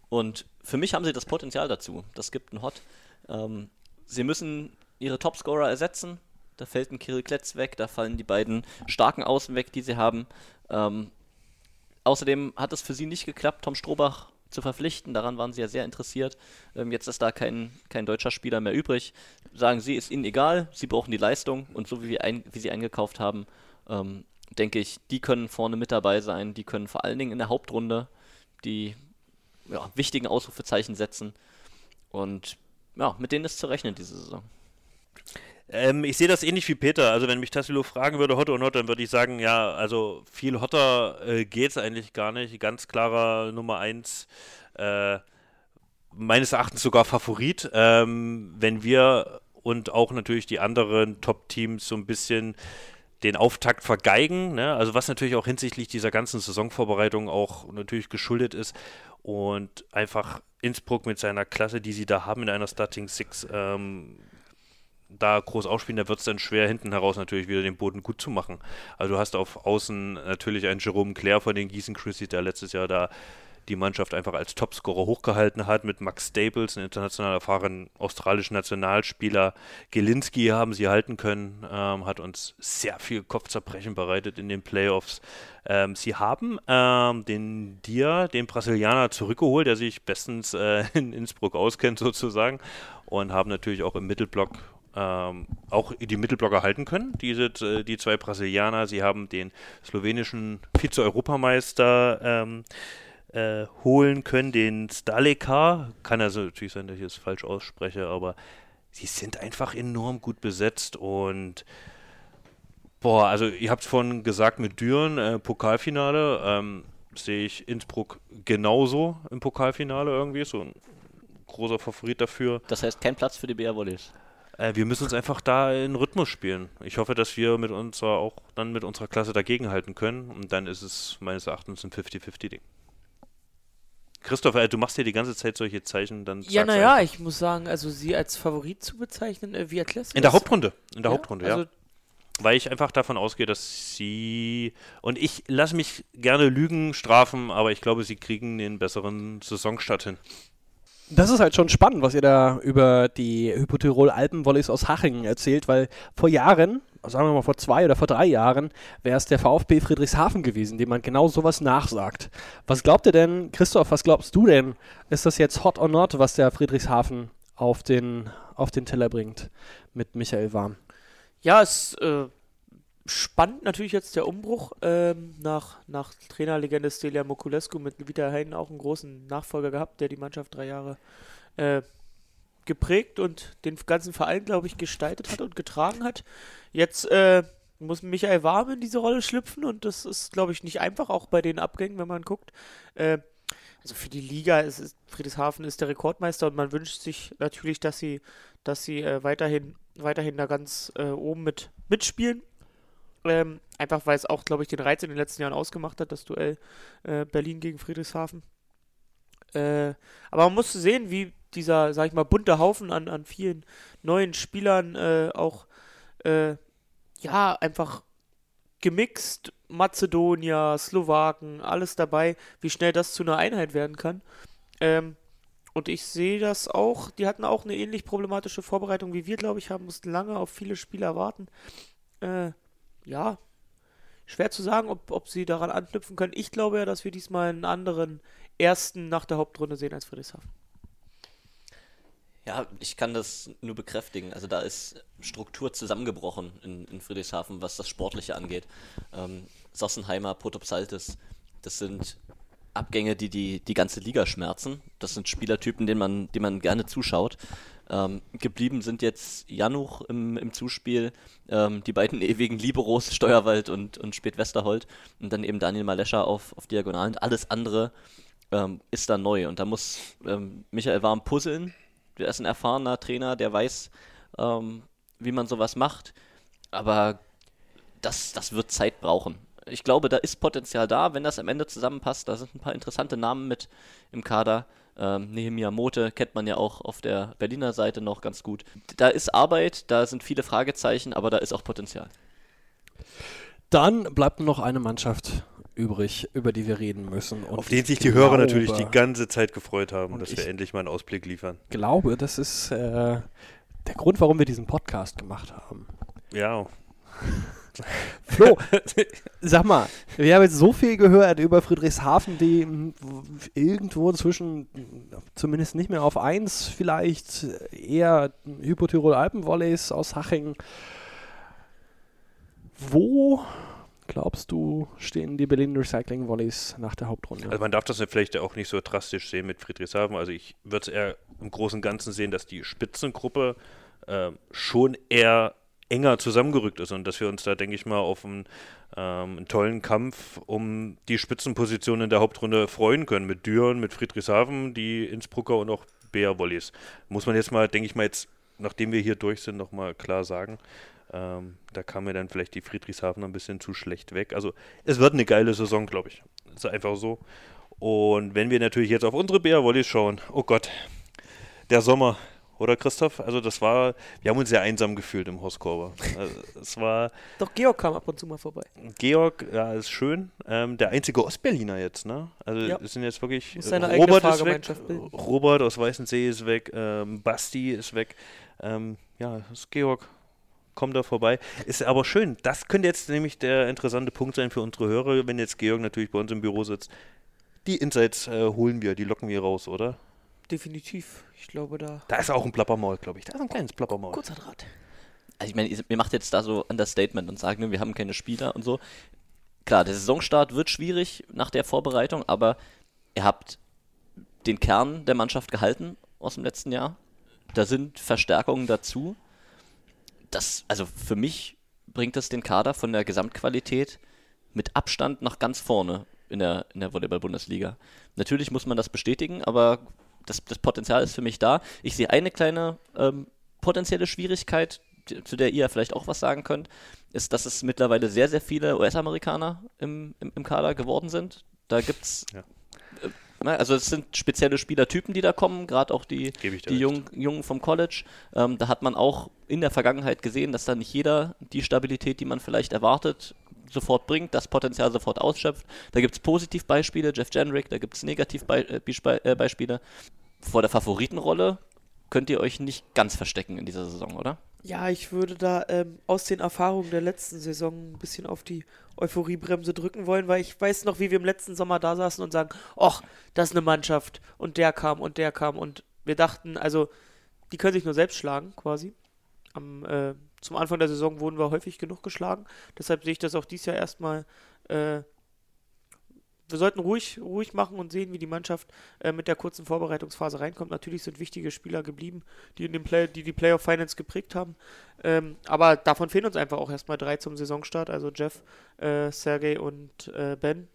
Speaker 1: Und für mich haben sie das Potenzial dazu. Das gibt einen Hot. Ähm, sie müssen ihre Topscorer ersetzen. Da fällt ein Kirill Kletz weg, da fallen die beiden starken Außen weg, die sie haben. Ähm, außerdem hat es für sie nicht geklappt, Tom Strohbach zu verpflichten. Daran waren sie ja sehr interessiert. Ähm, jetzt ist da kein, kein deutscher Spieler mehr übrig. Sagen sie, ist ihnen egal, sie brauchen die Leistung und so wie, wir ein, wie sie eingekauft haben, ähm, denke ich, die können vorne mit dabei sein. Die können vor allen Dingen in der Hauptrunde die ja, wichtigen Ausrufezeichen setzen. Und ja, mit denen ist zu rechnen diese Saison.
Speaker 5: Ähm, ich sehe das ähnlich wie Peter. Also wenn mich Tassilo fragen würde, Hotter und Hot, dann würde ich sagen, ja, also viel Hotter äh, es eigentlich gar nicht. Ganz klarer Nummer 1, äh, meines Erachtens sogar Favorit. Ähm, wenn wir und auch natürlich die anderen Top-Teams so ein bisschen den Auftakt vergeigen, ne? also was natürlich auch hinsichtlich dieser ganzen Saisonvorbereitung auch natürlich geschuldet ist und einfach Innsbruck mit seiner Klasse, die sie da haben in einer Starting Six, ähm, da groß aufspielen, da wird es dann schwer, hinten heraus natürlich wieder den Boden gut zu machen. Also du hast auf Außen natürlich einen Jerome Claire von den Gießen Chrissy, der letztes Jahr da die Mannschaft einfach als Topscorer hochgehalten hat, mit Max Staples, ein international erfahrenen australischen Nationalspieler. Gelinski haben sie halten können, ähm, hat uns sehr viel Kopfzerbrechen bereitet in den Playoffs. Ähm, sie haben ähm, den Dia, den Brasilianer, zurückgeholt, der sich bestens äh, in Innsbruck auskennt sozusagen und haben natürlich auch im Mittelblock ähm, auch die Mittelblocker halten können, diese, äh, die zwei Brasilianer. Sie haben den slowenischen Vize-Europameister ähm, äh, holen können, den Staleka. Kann also natürlich sein, dass ich es falsch ausspreche, aber sie sind einfach enorm gut besetzt und boah, also ihr habt es vorhin gesagt mit Düren, äh, Pokalfinale, ähm, sehe ich Innsbruck genauso im Pokalfinale irgendwie, so ein großer Favorit dafür.
Speaker 1: Das heißt, kein Platz für die BR Volleys.
Speaker 5: Äh, wir müssen uns einfach da in Rhythmus spielen. Ich hoffe, dass wir mit unserer auch dann mit unserer Klasse dagegenhalten können und dann ist es meines Erachtens ein 50-50-Ding. Christopher, äh, du machst hier die ganze Zeit solche Zeichen, dann
Speaker 2: Ja, naja, ich muss sagen, also sie als Favorit zu bezeichnen, äh, wie du
Speaker 5: In der? Hauptrunde, in der
Speaker 2: Ja,
Speaker 5: Hauptrunde, ja.
Speaker 2: also-
Speaker 5: Weil ich einfach davon ausgehe, dass sie und ich lasse mich gerne Lügen strafen, aber ich glaube, sie kriegen den besseren Saisonstart hin.
Speaker 4: Das ist halt schon spannend, was ihr da über die Hypotirol Alpenvolleys aus Hachingen erzählt, weil vor Jahren, sagen wir mal vor zwei oder vor drei Jahren, wäre es der VfB Friedrichshafen gewesen, dem man genau sowas nachsagt. Was glaubt ihr denn, Christoph, was glaubst du denn? Ist das jetzt hot or not, was der Friedrichshafen auf den, auf den Teller bringt mit Michael Warm?
Speaker 2: Ja, es äh, spannend natürlich jetzt der Umbruch ähm, nach, nach Trainerlegende Stelia Mokulescu mit Vita Heinen auch einen großen Nachfolger gehabt, der die Mannschaft drei Jahre äh, geprägt und den ganzen Verein, glaube ich, gestaltet hat und getragen hat. Jetzt äh, muss Michael Warm in diese Rolle schlüpfen und das ist, glaube ich, nicht einfach, auch bei den Abgängen, wenn man guckt. Äh, also für die Liga ist, ist Friedrichshafen ist der Rekordmeister und man wünscht sich natürlich, dass sie, dass sie äh, weiterhin, weiterhin da ganz äh, oben mit mitspielen. Ähm, einfach weil es auch, glaube ich, den Reiz in den letzten Jahren ausgemacht hat, das Duell äh, Berlin gegen Friedrichshafen. Äh, aber man muss sehen, wie dieser, sag ich mal, bunte Haufen an, an vielen neuen Spielern äh, auch, äh, ja, einfach gemixt, Mazedonier, Slowaken, alles dabei, wie schnell das zu einer Einheit werden kann. Ähm, und ich sehe das auch, die hatten auch eine ähnlich problematische Vorbereitung wie wir, glaube ich, haben, mussten lange auf viele Spieler warten. Äh, ja, schwer zu sagen, ob, ob sie daran anknüpfen können. Ich glaube ja, dass wir diesmal einen anderen ersten nach der Hauptrunde sehen als Friedrichshafen.
Speaker 1: Ja, ich kann das nur bekräftigen. Also da ist Struktur zusammengebrochen in, in Friedrichshafen, was das Sportliche angeht. Ähm, Sossenheimer, Protopsaltis, das sind Abgänge, die, die die ganze Liga schmerzen. Das sind Spielertypen, denen man, denen man gerne zuschaut. Ähm, geblieben sind jetzt Januch im, im Zuspiel, ähm, die beiden ewigen Liberos, Steuerwald und, und Spätwesterhold und dann eben Daniel Malescher auf, auf Diagonalen. Alles andere ähm, ist da neu und da muss ähm, Michael Warm puzzeln. Der ist ein erfahrener Trainer, der weiß, ähm, wie man sowas macht. Aber das, das wird Zeit brauchen. Ich glaube, da ist Potenzial da, wenn das am Ende zusammenpasst. Da sind ein paar interessante Namen mit im Kader. Ähm, Nehemia Mote kennt man ja auch auf der Berliner Seite noch ganz gut. Da ist Arbeit, da sind viele Fragezeichen, aber da ist auch Potenzial.
Speaker 4: Dann bleibt nur noch eine Mannschaft übrig, über die wir reden müssen. Und
Speaker 5: Auf den
Speaker 4: ich
Speaker 5: sich die Hörer
Speaker 4: glaube-
Speaker 5: natürlich die ganze Zeit gefreut haben, dass
Speaker 4: ich-
Speaker 5: wir endlich mal einen Ausblick liefern.
Speaker 4: glaube, das ist äh, der Grund, warum wir diesen Podcast gemacht haben.
Speaker 5: Ja,
Speaker 4: Flo, sag mal, wir haben jetzt so viel gehört über Friedrichshafen, die irgendwo zwischen, zumindest nicht mehr auf 1, vielleicht eher Hypotirol-Alpenvolleys aus Haching. Wo glaubst du, stehen die Berlin Recycling Volleys nach der Hauptrunde?
Speaker 5: Also man darf das vielleicht auch nicht so drastisch sehen mit Friedrichshafen. Also ich würde es eher im Großen und Ganzen sehen, dass die Spitzengruppe äh, schon eher enger zusammengerückt ist und dass wir uns da, denke ich mal, auf einen, ähm, einen, tollen Kampf um die Spitzenposition in der Hauptrunde freuen können. Mit Düren, mit Friedrichshafen, die Innsbrucker und auch Bea Volleys. Muss man jetzt mal, denke ich mal, jetzt, nachdem wir hier durch sind, nochmal klar sagen. Ähm, da kam mir dann vielleicht die Friedrichshafen ein bisschen zu schlecht weg. Also es wird eine geile Saison, glaube ich. Ist einfach so. Und wenn wir natürlich jetzt auf unsere Bea Volleys schauen, oh Gott, der Sommer, oder Christoph? Also das war, wir haben uns sehr einsam gefühlt im Horstkorber. Also es war.
Speaker 2: Doch Georg kam ab und zu mal vorbei.
Speaker 5: Georg, ja, ist schön. Ähm, der einzige Ostberliner jetzt, ne? Also ja. es sind jetzt wirklich.
Speaker 2: Muss seine
Speaker 5: Robert ist weg. Robert aus Weißensee ist weg. Ähm, Basti ist weg. Ähm, ja, ist Georg. Kommt da vorbei. Ist aber schön. Das könnte jetzt nämlich der interessante Punkt sein für unsere Hörer, wenn jetzt Georg natürlich bei uns im Büro sitzt. Die Insights äh, holen wir, die locken wir raus, oder?
Speaker 2: Definitiv. Ich glaube, da.
Speaker 5: Da ist auch ein Plappermaul, glaube ich. Da ist ein kleines Plappermaul.
Speaker 2: Kurzer Draht.
Speaker 1: Also ich meine, mir macht jetzt da so Understatement und sagt, ne, wir haben keine Spieler und so. Klar, der Saisonstart wird schwierig nach der Vorbereitung, aber ihr habt den Kern der Mannschaft gehalten aus dem letzten Jahr. Da sind Verstärkungen dazu. Das, also für mich bringt das den Kader von der Gesamtqualität mit Abstand nach ganz vorne in der, in der Volleyball-Bundesliga. Natürlich muss man das bestätigen, aber das, das Potenzial ist für mich da. Ich sehe eine kleine ähm, potenzielle Schwierigkeit, zu der ihr vielleicht auch was sagen könnt, ist, dass es mittlerweile sehr, sehr viele US-Amerikaner im, im, im, Kader geworden sind. Da gibt es. Ja. Äh, also es sind spezielle Spielertypen, die da kommen, gerade auch die, die Jungen, Jungen vom College. Ähm, da hat man auch in der Vergangenheit gesehen, dass da nicht jeder die Stabilität, die man vielleicht erwartet, sofort bringt, das Potenzial sofort ausschöpft. Da gibt es Positivbeispiele, Jeff Jenrick, da gibt es Negativbeispiele. Vor der Favoritenrolle könnt ihr euch nicht ganz verstecken in dieser Saison, oder?
Speaker 2: Ja, ich würde da ähm, aus den Erfahrungen der letzten Saison ein bisschen auf die Euphoriebremse drücken wollen, weil ich weiß noch, wie wir im letzten Sommer da saßen und sagen, ach, das ist eine Mannschaft und der kam und der kam und wir dachten, also die können sich nur selbst schlagen, quasi. Am äh, zum Anfang der Saison wurden wir häufig genug geschlagen. Deshalb sehe ich das auch dieses Jahr erstmal. Äh, wir sollten ruhig, ruhig machen und sehen, wie die Mannschaft äh, mit der kurzen Vorbereitungsphase reinkommt. Natürlich sind wichtige Spieler geblieben, die in dem Play, die, die Playoff Finance geprägt haben. Ähm, aber davon fehlen uns einfach auch erstmal drei zum Saisonstart. Also Jeff, äh, Sergey und äh, Ben.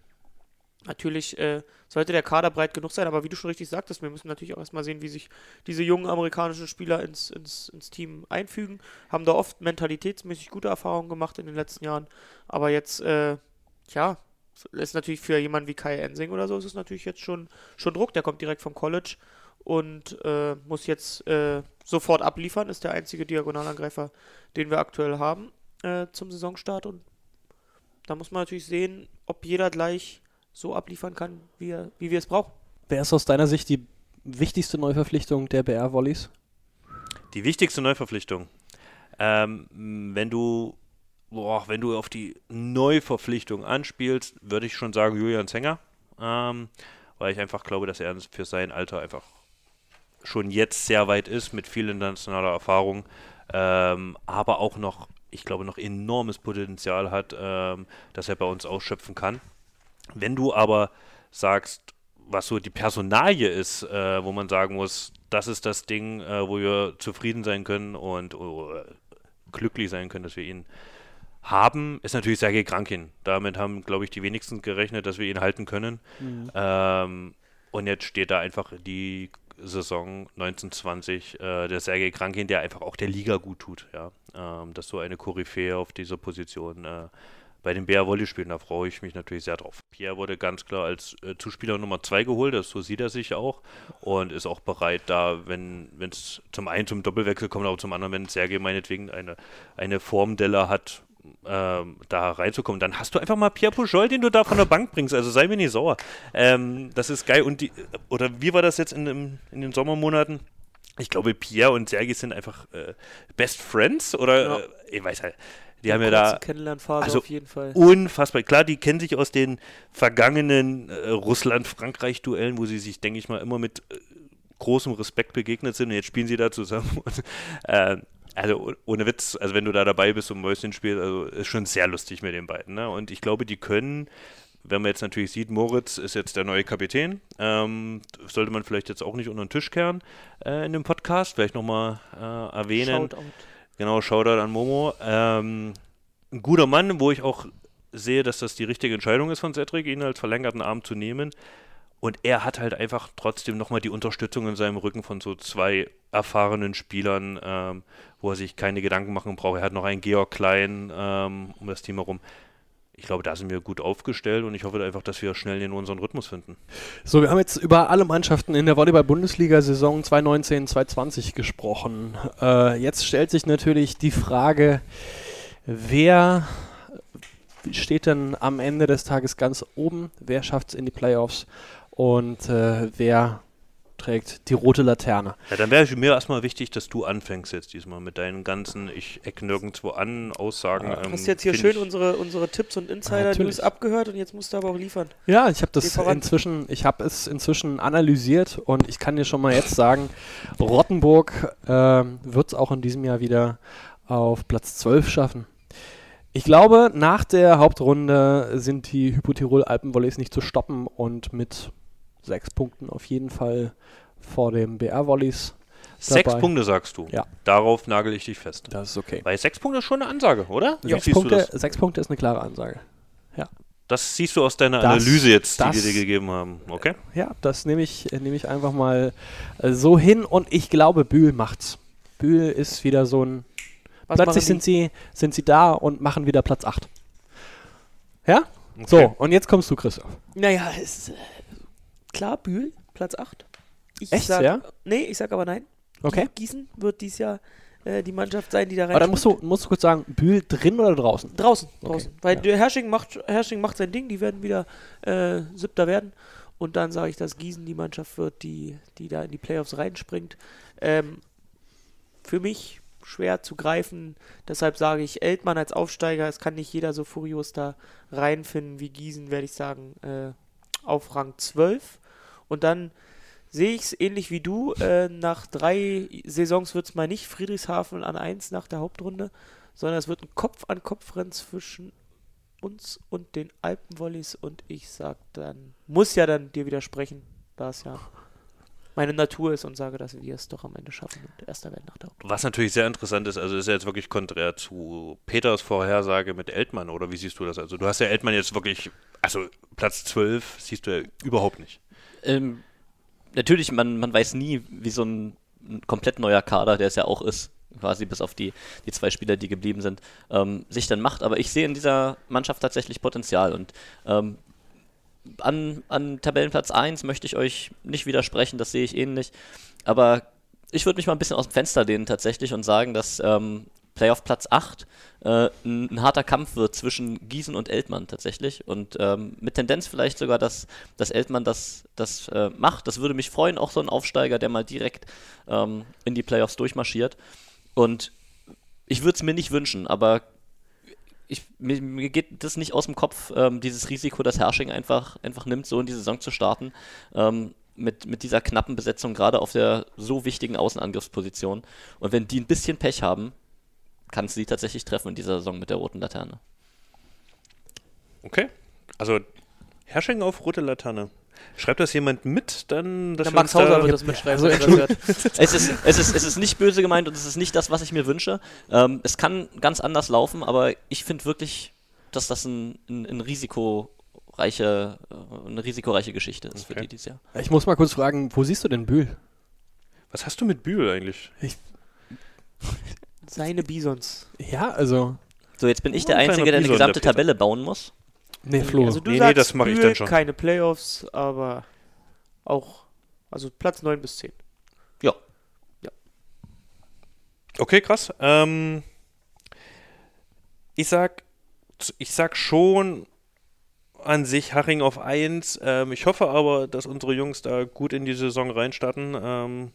Speaker 2: Natürlich äh, sollte der Kader breit genug sein, aber wie du schon richtig sagtest, wir müssen natürlich auch erstmal sehen, wie sich diese jungen amerikanischen Spieler ins, ins, ins Team einfügen. Haben da oft mentalitätsmäßig gute Erfahrungen gemacht in den letzten Jahren, aber jetzt, äh, ja, ist natürlich für jemanden wie Kai Ensing oder so, ist es natürlich jetzt schon, schon Druck. Der kommt direkt vom College und äh, muss jetzt äh, sofort abliefern, ist der einzige Diagonalangreifer, den wir aktuell haben äh, zum Saisonstart und da muss man natürlich sehen, ob jeder gleich so abliefern kann, wie, er, wie wir es brauchen.
Speaker 4: Wer ist aus deiner Sicht die wichtigste Neuverpflichtung der BR Volleys?
Speaker 5: Die wichtigste Neuverpflichtung. Ähm, wenn du boah, wenn du auf die Neuverpflichtung anspielst, würde ich schon sagen Julian Zenger, ähm, weil ich einfach glaube, dass er für sein Alter einfach schon jetzt sehr weit ist mit viel internationaler Erfahrung, ähm, aber auch noch, ich glaube, noch enormes Potenzial hat, ähm, dass er bei uns ausschöpfen kann. Wenn du aber sagst, was so die Personalie ist, äh, wo man sagen muss, das ist das Ding, äh, wo wir zufrieden sein können und uh, glücklich sein können, dass wir ihn haben, ist natürlich Sergei Krankin. Damit haben, glaube ich, die wenigsten gerechnet, dass wir ihn halten können. Mhm. Ähm, und jetzt steht da einfach die Saison 1920 äh, der Sergei Krankin, der einfach auch der Liga gut tut. Ja? Ähm, dass so eine Koryphäe auf dieser Position äh, bei den Bär Volley spielen. Da freue ich mich natürlich sehr drauf. Pierre wurde ganz klar als äh, Zuspieler Nummer 2 geholt, das, so sieht er sich auch und ist auch bereit, da, wenn es zum einen zum Doppelwechsel kommt, aber zum anderen, wenn Sergei meinetwegen eine, eine Formdelle hat, ähm, da reinzukommen, dann hast du einfach mal Pierre Pujol, den du da von der Bank bringst. Also sei mir nicht sauer. Ähm, das ist geil. Und die, oder wie war das jetzt in, in den Sommermonaten? ich glaube, Pierre und Sergei sind einfach äh, Best Friends oder
Speaker 2: Ja.
Speaker 5: äh, ich weiß halt. Die haben ja da
Speaker 2: Kennenlernphase
Speaker 5: also
Speaker 2: auf jeden Fall.
Speaker 5: unfassbar. Klar, die kennen sich aus den vergangenen äh, Russland-Frankreich-Duellen, wo sie sich, denke ich mal, immer mit äh, großem Respekt begegnet sind. Und jetzt spielen sie da zusammen. Und, äh, also oh- ohne Witz, also wenn du da dabei bist und Mäuschen spielst, also ist schon sehr lustig mit den beiden. Ne? Und ich glaube, die können, wenn man jetzt natürlich sieht, Moritz ist jetzt der neue Kapitän, ähm, sollte man vielleicht jetzt auch nicht unter den Tisch kehren äh, in dem Podcast, vielleicht nochmal äh, erwähnen.
Speaker 2: Shoutout.
Speaker 5: Genau, Shoutout an Momo. Ähm, ein guter Mann, wo ich auch sehe, dass das die richtige Entscheidung ist von Cedric, ihn als verlängerten Arm zu nehmen. Und er hat halt einfach trotzdem nochmal die Unterstützung in seinem Rücken von so zwei erfahrenen Spielern, ähm, wo er sich keine Gedanken machen braucht. Er hat noch einen Georg Klein ähm, um das Team herum. Ich glaube, da sind wir gut aufgestellt und ich hoffe einfach, dass wir schnell in unseren Rhythmus finden.
Speaker 4: So, wir haben jetzt über alle Mannschaften in der Volleyball-Bundesliga-Saison 2019-2020 gesprochen. Äh, jetzt stellt sich natürlich die Frage, wer steht denn am Ende des Tages ganz oben? Wer schafft es in die Playoffs? Und äh, wer trägt die rote Laterne?
Speaker 5: Ja, dann wäre mir erstmal wichtig, dass du anfängst jetzt diesmal mit deinen ganzen Ich eck nirgendwo an Aussagen.
Speaker 2: Du
Speaker 5: ähm,
Speaker 2: hast jetzt hier schön unsere, unsere Tipps und. Insider-News abgehört und jetzt musst du aber auch liefern.
Speaker 4: Ja, ich habe das inzwischen, ich habe es inzwischen analysiert und ich kann dir schon mal jetzt sagen, Rottenburg ähm, wird es auch in diesem Jahr wieder auf Platz 12 schaffen. Ich glaube, nach der Hauptrunde sind die Hypotirol Alpenvolleys nicht zu stoppen und mit sechs Punkten auf jeden Fall vor dem BR Volleys.
Speaker 5: Sechs. Punkte sagst du.
Speaker 4: Ja.
Speaker 5: Darauf nagel ich dich fest.
Speaker 4: Das ist okay.
Speaker 5: Weil sechs Punkte ist schon eine Ansage, oder? Wie
Speaker 4: Sechs
Speaker 5: siehst
Speaker 4: Punkte,
Speaker 5: du das?
Speaker 4: sechs Punkte ist eine klare Ansage.
Speaker 5: Das siehst du aus deiner
Speaker 4: Das-
Speaker 5: Analyse jetzt, die
Speaker 4: das-
Speaker 5: wir dir gegeben haben. Okay?
Speaker 4: Ja, das nehme ich, nehme ich einfach mal äh, so hin und ich glaube, Bühl macht's. Bühl ist wieder so ein.
Speaker 2: Was
Speaker 4: plötzlich sind sie, sind sie da und machen wieder Platz 8. Ja?
Speaker 5: okay.
Speaker 4: So, und jetzt kommst du, Christoph.
Speaker 2: Naja, ist äh, klar, Bühl, Platz 8. Ich
Speaker 4: Echt,
Speaker 2: sag,
Speaker 4: ja?
Speaker 2: Nee, ich sag aber nein.
Speaker 4: Okay.
Speaker 2: Gießen wird dies Jahr äh, die Mannschaft sein, die da rein.
Speaker 4: Aber dann musst du, musst du kurz sagen, Bühl drin oder draußen?
Speaker 2: Draußen,
Speaker 4: Okay,
Speaker 2: draußen. Weil
Speaker 4: ja.
Speaker 2: Hersching macht, Hersching macht sein Ding, die werden wieder äh, Siebter werden. Und dann sage ich, dass Gießen die Mannschaft wird, die, die da in die Playoffs reinspringt. Ähm, für mich schwer zu greifen. Deshalb sage ich Eltmann als Aufsteiger. Es kann nicht jeder so furios da reinfinden wie Gießen, werde ich sagen, äh, auf Rang 12. Und dann sehe ich es ähnlich wie du. Äh, nach drei Saisons wird es mal nicht Friedrichshafen an 1 nach der Hauptrunde, sondern es wird ein Kopf-an-Kopf-Rennen zwischen uns und den Alpenvolleys. Und ich sag dann, muss ja dann dir widersprechen, da es ja meine Natur ist und sage, dass wir es doch am Ende schaffen und Erster der Hauptrunde.
Speaker 5: Was natürlich sehr interessant ist, also ist ja jetzt wirklich konträr zu Peters Vorhersage mit Eltmann, oder wie siehst du das? Also du hast ja Eltmann jetzt wirklich, also Platz 12 siehst du ja überhaupt nicht.
Speaker 1: Ähm, natürlich, man, man weiß nie, wie so ein, ein komplett neuer Kader, der es ja auch ist, quasi bis auf die, die zwei Spieler, die geblieben sind, ähm, sich dann macht. Aber ich sehe in dieser Mannschaft tatsächlich Potenzial und ähm, an, an Tabellenplatz 1 möchte ich euch nicht widersprechen, das sehe ich ähnlich. Aber ich würde mich mal ein bisschen aus dem Fenster lehnen tatsächlich und sagen, dass ähm, Playoff Platz 8 äh, ein, ein harter Kampf wird zwischen Gießen und Eltmann tatsächlich. Und ähm, mit Tendenz vielleicht sogar, dass, dass Eltmann das, das äh, macht. Das würde mich freuen, auch so ein Aufsteiger, der mal direkt ähm, in die Playoffs durchmarschiert. Und ich würde es mir nicht wünschen, aber ich, mir, mir geht das nicht aus dem Kopf, ähm, dieses Risiko, das Hersching einfach, einfach nimmt, so in die Saison zu starten. Ähm, mit, mit dieser knappen Besetzung, gerade auf der so wichtigen Außenangriffsposition. Und wenn die ein bisschen Pech haben, kannst du die tatsächlich treffen in dieser Saison mit der roten Laterne.
Speaker 5: Okay. Also Herrsching auf rote Laterne. Schreibt das jemand mit, dann dass
Speaker 2: Der Max Hauser
Speaker 5: da-
Speaker 2: wird das mitschreiben.
Speaker 4: also
Speaker 2: wenn das hört.
Speaker 1: es, ist, es, ist, es ist nicht böse gemeint und es ist nicht das, was ich mir wünsche. Ähm, es kann ganz anders laufen, aber ich finde wirklich, dass das ein, ein, ein risikoreiche, äh, eine risikoreiche Geschichte ist für
Speaker 5: Okay.
Speaker 1: die dieses Jahr.
Speaker 4: Ich muss mal kurz fragen, wo siehst du denn Bühl?
Speaker 5: Was hast du mit Bühl eigentlich?
Speaker 2: Seine Bisons.
Speaker 4: Ja, also.
Speaker 1: So, jetzt bin ich
Speaker 5: Oh,
Speaker 1: der Einzige, der eine gesamte. Tabelle bauen muss.
Speaker 4: Nee, Flo.
Speaker 2: Also du
Speaker 5: Nee, nee,
Speaker 2: sagst,
Speaker 5: das mach ich dann schon.
Speaker 2: keine Playoffs, aber auch, also Platz 9 bis 10.
Speaker 1: Ja.
Speaker 5: Okay, krass. Ähm, ich sag, ich sag schon an sich Haching auf 1. Ähm, ich hoffe aber, dass unsere Jungs da gut in die Saison reinstarten. Ähm,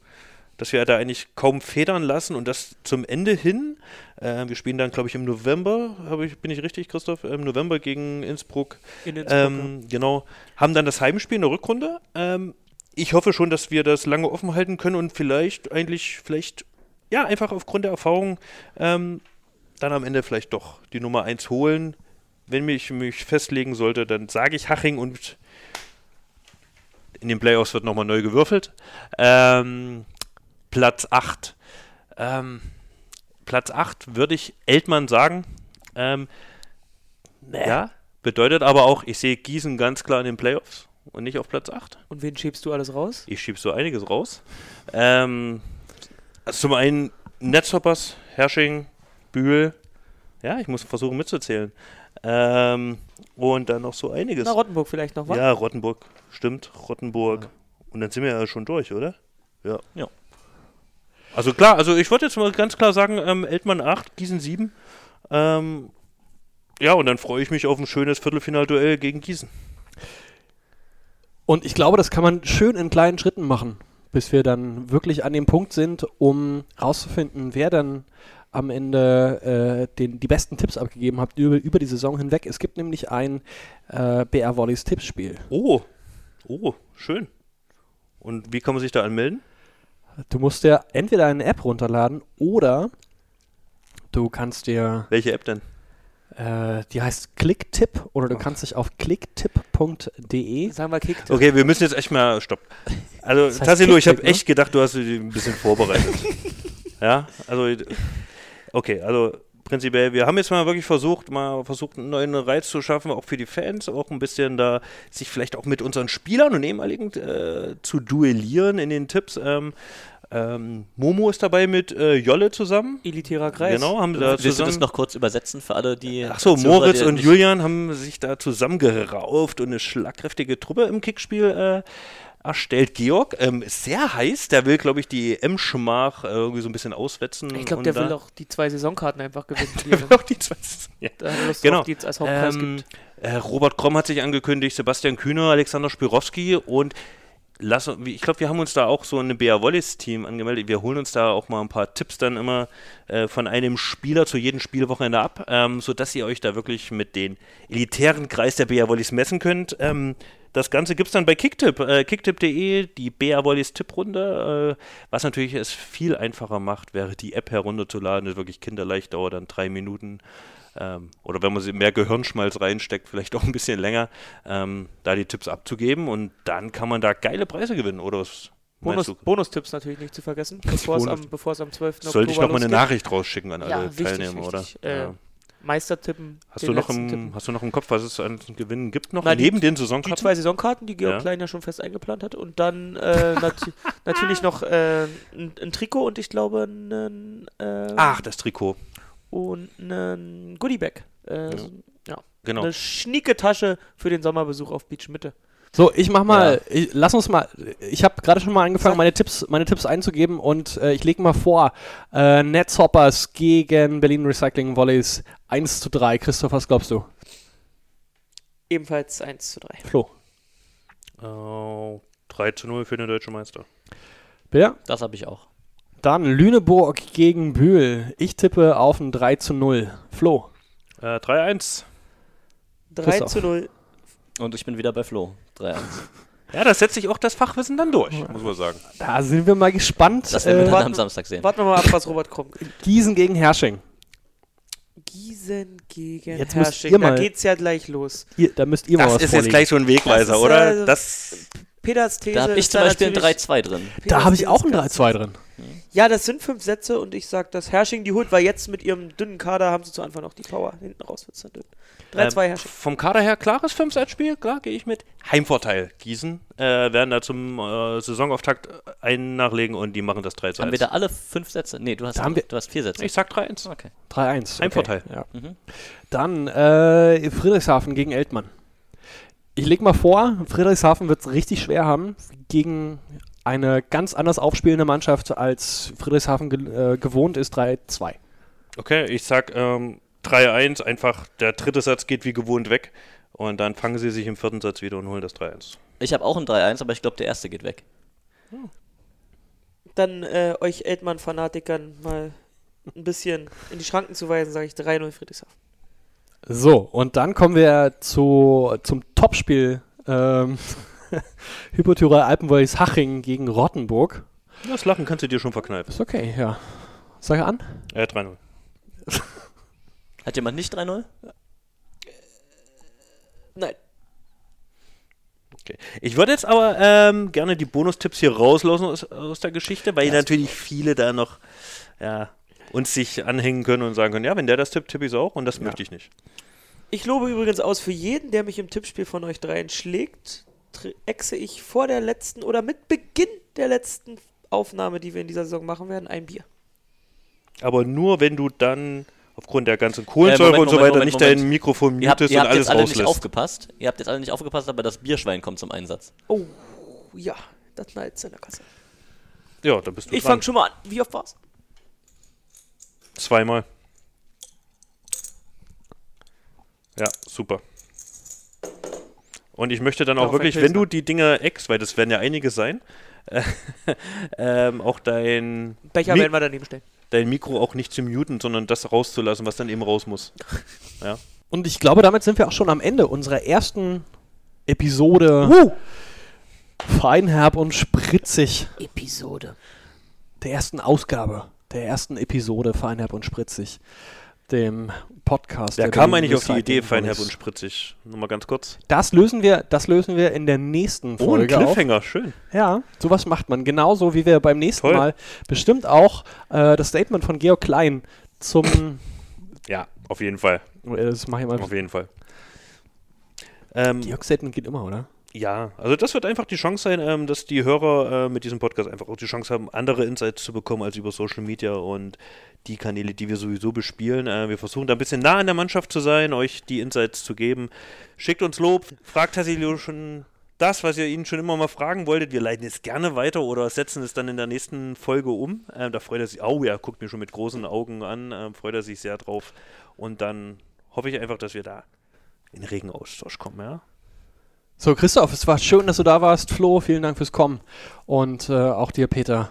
Speaker 5: dass wir da eigentlich kaum federn lassen und das zum Ende hin. Äh, wir spielen dann, glaube ich, im November, ich, bin ich richtig, Christoph? Im November gegen Innsbruck.
Speaker 2: In Innsbruck,
Speaker 5: Ähm, genau. Haben dann das Heimspiel in der Rückrunde. Ähm, ich hoffe schon, dass wir das lange offen halten können und vielleicht eigentlich, vielleicht, ja, einfach aufgrund der Erfahrung ähm, dann am Ende vielleicht doch die Nummer 1 holen. Wenn ich mich festlegen sollte, dann sage ich Haching und in den Playoffs wird nochmal neu gewürfelt. Ähm, Platz 8. Ähm, Platz 8 würde ich Eltmann sagen. Ähm, Ja, bedeutet aber auch, ich sehe Gießen ganz klar in den Playoffs und nicht auf Platz 8.
Speaker 2: Und wen schiebst du alles raus?
Speaker 5: Ich schiebe so einiges raus. Ähm, also zum einen Netzhoppers, Hersching, Bühl. Ja, ich muss versuchen mitzuzählen. Ähm, und dann noch so einiges.
Speaker 2: Na, Rottenburg vielleicht noch, was?
Speaker 5: Ja, Rottenburg, stimmt, Rottenburg. Und dann sind wir ja schon durch, oder? Ja.
Speaker 1: Ja.
Speaker 5: Also klar, also ich würde jetzt mal ganz klar sagen, ähm, Eltmann 8, Gießen 7. Ähm, ja, und dann freue ich mich auf ein schönes Viertelfinalduell gegen Gießen.
Speaker 4: Und ich glaube, das kann man schön in kleinen Schritten machen, bis wir dann wirklich an dem Punkt sind, um rauszufinden, wer dann am Ende äh, den, die besten Tipps abgegeben hat über, über die Saison hinweg. Es gibt nämlich ein äh, BR Volleys Tippspiel.
Speaker 5: Oh, oh, schön. Und wie kann man sich da anmelden?
Speaker 4: Du musst dir entweder eine App runterladen oder du kannst dir,
Speaker 5: Welche App denn?
Speaker 4: äh, die heißt Clicktip oder du kannst dich auf clicktip.de
Speaker 2: Sagen wir Kick.
Speaker 5: Okay, wir müssen jetzt echt mal stopp. Also,
Speaker 4: Das heißt
Speaker 5: Tassilo, ich habe
Speaker 4: ne?
Speaker 5: echt gedacht, du hast dich ein bisschen vorbereitet. ja, also, okay, also prinzipiell, wir haben jetzt mal wirklich versucht, mal versucht, einen neuen Reiz zu schaffen, auch für die Fans, auch ein bisschen da sich vielleicht auch mit unseren Spielern und ehemaligen äh, zu duellieren in den Tipps. Ähm, ähm, Momo ist dabei mit äh, Jolle zusammen.
Speaker 2: Elitärer Kreis.
Speaker 5: Genau, haben sie da
Speaker 1: Willst du
Speaker 5: zusammen.
Speaker 1: das noch kurz übersetzen für alle, die.
Speaker 5: Ach so,
Speaker 1: Zuhörer,
Speaker 5: Moritz und Julian haben sich da zusammengerauft und eine schlagkräftige Truppe im Kickspiel äh, erstellt. Georg ähm, ist sehr heiß, der will, glaube ich, die M-Schmach äh, irgendwie so ein bisschen auswetzen.
Speaker 2: Ich glaube, der will auch die zwei Saisonkarten einfach gewinnen.
Speaker 5: der
Speaker 2: er
Speaker 5: will auch die zwei. Ja.
Speaker 2: da Lust
Speaker 5: Genau.
Speaker 2: drauf, die es als Hauptpreis
Speaker 5: Ähm,
Speaker 2: gibt.
Speaker 5: äh, Robert Kromm hat sich angekündigt, Sebastian Kühner, Alexander Spirowski und lass, ich glaube, wir haben uns da auch so ein BR Wallis Team angemeldet. Wir holen uns da auch mal ein paar Tipps dann immer äh, von einem Spieler zu jedem Spielwochenende ab, ähm, sodass ihr euch da wirklich mit den elitären Kreis der BR Wallis messen könnt. Ähm, das Ganze gibt es dann bei Kicktip, äh, kicktip.de, die BR Wallis Tipprunde, äh, was natürlich es viel einfacher macht, wäre die App herunterzuladen, ist wirklich kinderleicht, dauert dann drei Minuten. Ähm, oder wenn man sie mehr Gehirnschmalz reinsteckt, vielleicht auch ein bisschen länger, ähm, da die Tipps abzugeben und dann kann man da geile Preise gewinnen, oder was
Speaker 2: Bonus? Bonustipps natürlich nicht zu vergessen, bevor es am, bevor es am 12.
Speaker 5: Sollte ich
Speaker 2: Oktober
Speaker 5: noch mal eine. Nachricht rausschicken an alle
Speaker 2: Ja,
Speaker 5: Teilnehmer,
Speaker 2: wichtig.
Speaker 5: oder?
Speaker 2: Äh,
Speaker 5: ja.
Speaker 2: Meistertippen.
Speaker 5: Hast
Speaker 2: den
Speaker 5: du, noch
Speaker 2: letzten
Speaker 5: im,
Speaker 2: Tippen.
Speaker 5: hast du noch im Kopf, was es an Gewinnen gibt noch?
Speaker 2: Na, die-
Speaker 5: neben den
Speaker 2: Die
Speaker 5: Saisonkarten?
Speaker 2: zwei Saisonkarten, die Georg
Speaker 5: Ja.
Speaker 2: Klein ja schon fest eingeplant hat. Und dann äh, nat natürlich noch äh, ein, ein Trikot und ich glaube einen äh,
Speaker 5: Ach, das Trikot.
Speaker 2: Und einen Goodiebag. Äh, so- ja.
Speaker 5: Genau.
Speaker 2: Eine schnieke Tasche für den Sommerbesuch auf Beach Mitte.
Speaker 4: So, ich mach mal, ich, lass uns mal, ich habe gerade schon mal angefangen, meine Tipps, meine Tipps einzugeben und äh, ich lege mal vor, äh, Netzhoppers gegen Berlin Recycling Volleys 1 zu 3. Christoph, was glaubst du?
Speaker 2: Ebenfalls 1 zu 3.
Speaker 4: Flo.
Speaker 5: Oh, 3 zu 0 für den deutschen Meister.
Speaker 4: Wer?
Speaker 1: Das habe ich auch.
Speaker 4: Dann Lüneburg gegen Bühl. Ich tippe auf ein 3 zu 0. Flo.
Speaker 5: Äh, 3-1.
Speaker 2: 3
Speaker 4: Christoph.
Speaker 2: zu 0.
Speaker 1: Und ich bin wieder bei Flo. 3-1.
Speaker 5: Ja, da setzt sich auch das Fachwissen dann durch, muss man sagen.
Speaker 4: Da sind wir mal gespannt.
Speaker 1: Das werden wir
Speaker 4: äh,
Speaker 1: dann
Speaker 2: warten-
Speaker 1: am Samstag sehen.
Speaker 2: Warten wir mal ab, was Robert Krumm
Speaker 4: Gießen gegen Hersching.
Speaker 2: Gießen gegen
Speaker 4: Jetzt müsst
Speaker 2: Hersching.
Speaker 4: ihr
Speaker 2: Da
Speaker 4: mal-
Speaker 2: geht's ja gleich los.
Speaker 4: Ihr, da müsst ihr mal
Speaker 5: Das
Speaker 4: was
Speaker 5: ist
Speaker 4: vorlegen.
Speaker 5: jetzt gleich so ein Wegweiser,
Speaker 2: Das ist,
Speaker 5: oder?
Speaker 2: äh,
Speaker 5: Das,
Speaker 2: Peters These
Speaker 1: Da habe ich zum Beispiel ein
Speaker 2: natürlich-
Speaker 1: 3-2 drin.
Speaker 2: Peters
Speaker 4: Da habe ich auch ein
Speaker 2: ist ganz-
Speaker 4: 3-2 drin.
Speaker 2: Ja, das sind fünf Sätze und ich sag, dass Hersching die holt, weil jetzt mit ihrem dünnen Kader haben sie zu Anfang noch die Power. Hinten raus wird's dann dünn. 3-2
Speaker 5: Ähm,
Speaker 2: Hersching.
Speaker 5: vom Kader her klares Fünfseitspiel, klar, gehe ich mit. Heimvorteil. Gießen äh, werden da zum äh, Saisonauftakt einen nachlegen und die machen das 3 zu
Speaker 1: Haben
Speaker 5: 1.
Speaker 1: wir da alle fünf Sätze? Nee, du hast,
Speaker 4: Da haben wir-
Speaker 1: du hast vier Sätze.
Speaker 5: Ich sag 3-1.
Speaker 1: Okay.
Speaker 4: 3-1.
Speaker 5: Heimvorteil.
Speaker 4: Okay. Ja.
Speaker 1: Mhm.
Speaker 4: Dann äh, Friedrichshafen gegen Eltmann. Ich leg mal vor, Friedrichshafen wird es richtig schwer haben gegen eine ganz anders aufspielende Mannschaft, als Friedrichshafen ge äh, gewohnt ist, 3-2.
Speaker 5: Okay, ich sag ähm, 3-1, einfach der dritte Satz geht wie gewohnt weg und dann fangen sie sich im vierten Satz wieder und holen das 3-1.
Speaker 1: Ich habe auch ein 3-1, aber ich glaube, der erste geht weg.
Speaker 2: dann äh, euch Eltmann-Fanatikern mal ein bisschen in die Schranken zu weisen, sage ich 3-0 Friedrichshafen.
Speaker 4: So, und dann kommen wir zu, zum Topspiel ähm, Hypothyrer Alpenwollis Haching gegen Rottenburg.
Speaker 5: Das Lachen kannst du dir schon verkneifen.
Speaker 4: Ist okay, ja. Sag an.
Speaker 5: Äh, 3-0.
Speaker 1: Hat jemand nicht 3-0?
Speaker 2: Nein.
Speaker 5: Okay. Ich würde jetzt aber ähm, gerne die Bonustipps hier rauslassen aus, aus der Geschichte, weil natürlich viele da noch ja, uns sich anhängen können und sagen können, ja, wenn der das tippt, tippe ich es auch und das möchte ich nicht.
Speaker 2: Ich lobe übrigens aus, für jeden, der mich im Tippspiel von euch dreien schlägt, exe ich vor der letzten oder mit Beginn der letzten Aufnahme, die wir in dieser Saison machen werden, ein Bier.
Speaker 5: Aber nur, wenn du dann aufgrund der ganzen Kohlensäure
Speaker 1: Moment,
Speaker 5: und so
Speaker 1: Moment,
Speaker 5: weiter
Speaker 1: Moment,
Speaker 5: nicht
Speaker 1: Moment.
Speaker 5: dein Mikrofon
Speaker 1: Ihr habt,
Speaker 5: mutest
Speaker 1: ihr
Speaker 5: und
Speaker 1: habt
Speaker 5: alles
Speaker 1: jetzt alle nicht
Speaker 5: rauslässt.
Speaker 1: aufgepasst. Ihr habt jetzt alle nicht aufgepasst, aber das Bierschwein kommt zum Einsatz.
Speaker 2: Oh, ja, das knallt in der Kasse.
Speaker 5: Ja, da bist du
Speaker 2: Ich fange schon mal an. Wie oft war's?
Speaker 5: Zweimal. Ja, super. Und ich möchte dann auch
Speaker 2: auf ein
Speaker 5: wirklich, wenn du die Dinger ex, weil das werden ja einige sein, äh, ähm, auch dein,
Speaker 2: Becher
Speaker 5: Mi-
Speaker 2: werden wir daneben stellen.
Speaker 5: dein Mikro auch nicht zu muten, sondern das rauszulassen, was dann eben raus muss. Ja.
Speaker 4: Und ich glaube, damit sind wir auch schon am Ende unserer ersten Episode.
Speaker 2: Uh.
Speaker 4: Feinherb und spritzig.
Speaker 2: Episode.
Speaker 4: Der ersten Ausgabe. Der ersten Episode Feinherb und spritzig. Dem Podcast.
Speaker 5: Wer
Speaker 4: der
Speaker 5: kam eigentlich auf die Idee, feinherb und spritzig? Nur mal ganz kurz.
Speaker 4: Das lösen wir, das lösen wir in der nächsten
Speaker 5: Oh, ein
Speaker 4: Folge auf.
Speaker 5: Cliffhanger, schön.
Speaker 4: Ja, sowas macht man. Genauso wie wir beim nächsten
Speaker 5: Toll.
Speaker 4: Mal bestimmt auch äh, das Statement von Georg Klein zum.
Speaker 5: Ja, auf jeden Fall.
Speaker 4: Äh, das mache ich mal.
Speaker 5: Auf jeden Fall. Ähm,
Speaker 4: Georg Statement geht immer, oder?
Speaker 5: Ja, also das wird einfach die Chance sein, ähm, dass die Hörer äh, mit diesem Podcast einfach auch die Chance haben, andere Insights zu bekommen als über Social Media und die Kanäle, die wir sowieso bespielen. Äh, wir versuchen da ein bisschen nah an der Mannschaft zu sein, euch die Insights zu geben. Schickt uns Lob, fragt Hasilio schon das, was ihr ihn schon immer mal fragen wolltet. Wir leiten es gerne weiter oder setzen es dann in der nächsten Folge um. Ähm, da freut er sich, oh ja, guckt mir schon mit großen Augen an, ähm, freut er sich sehr drauf. Und dann hoffe ich einfach, dass wir da in regen Austausch kommen, ja.
Speaker 4: So, Christoph, es war schön, dass du da warst. Flo, vielen Dank fürs Kommen. Und äh, auch dir, Peter.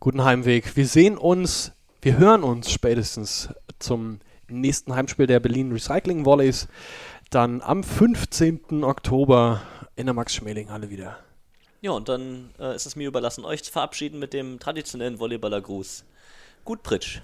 Speaker 4: Guten Heimweg. Wir sehen uns, wir hören uns spätestens zum nächsten Heimspiel der Berlin Recycling Volleys. Dann am 15. Oktober in der Max-Schmeling-Halle wieder.
Speaker 1: Ja, und dann äh, ist es mir überlassen, euch zu verabschieden mit dem traditionellen Volleyballer-Gruß. Gut, Pritsch.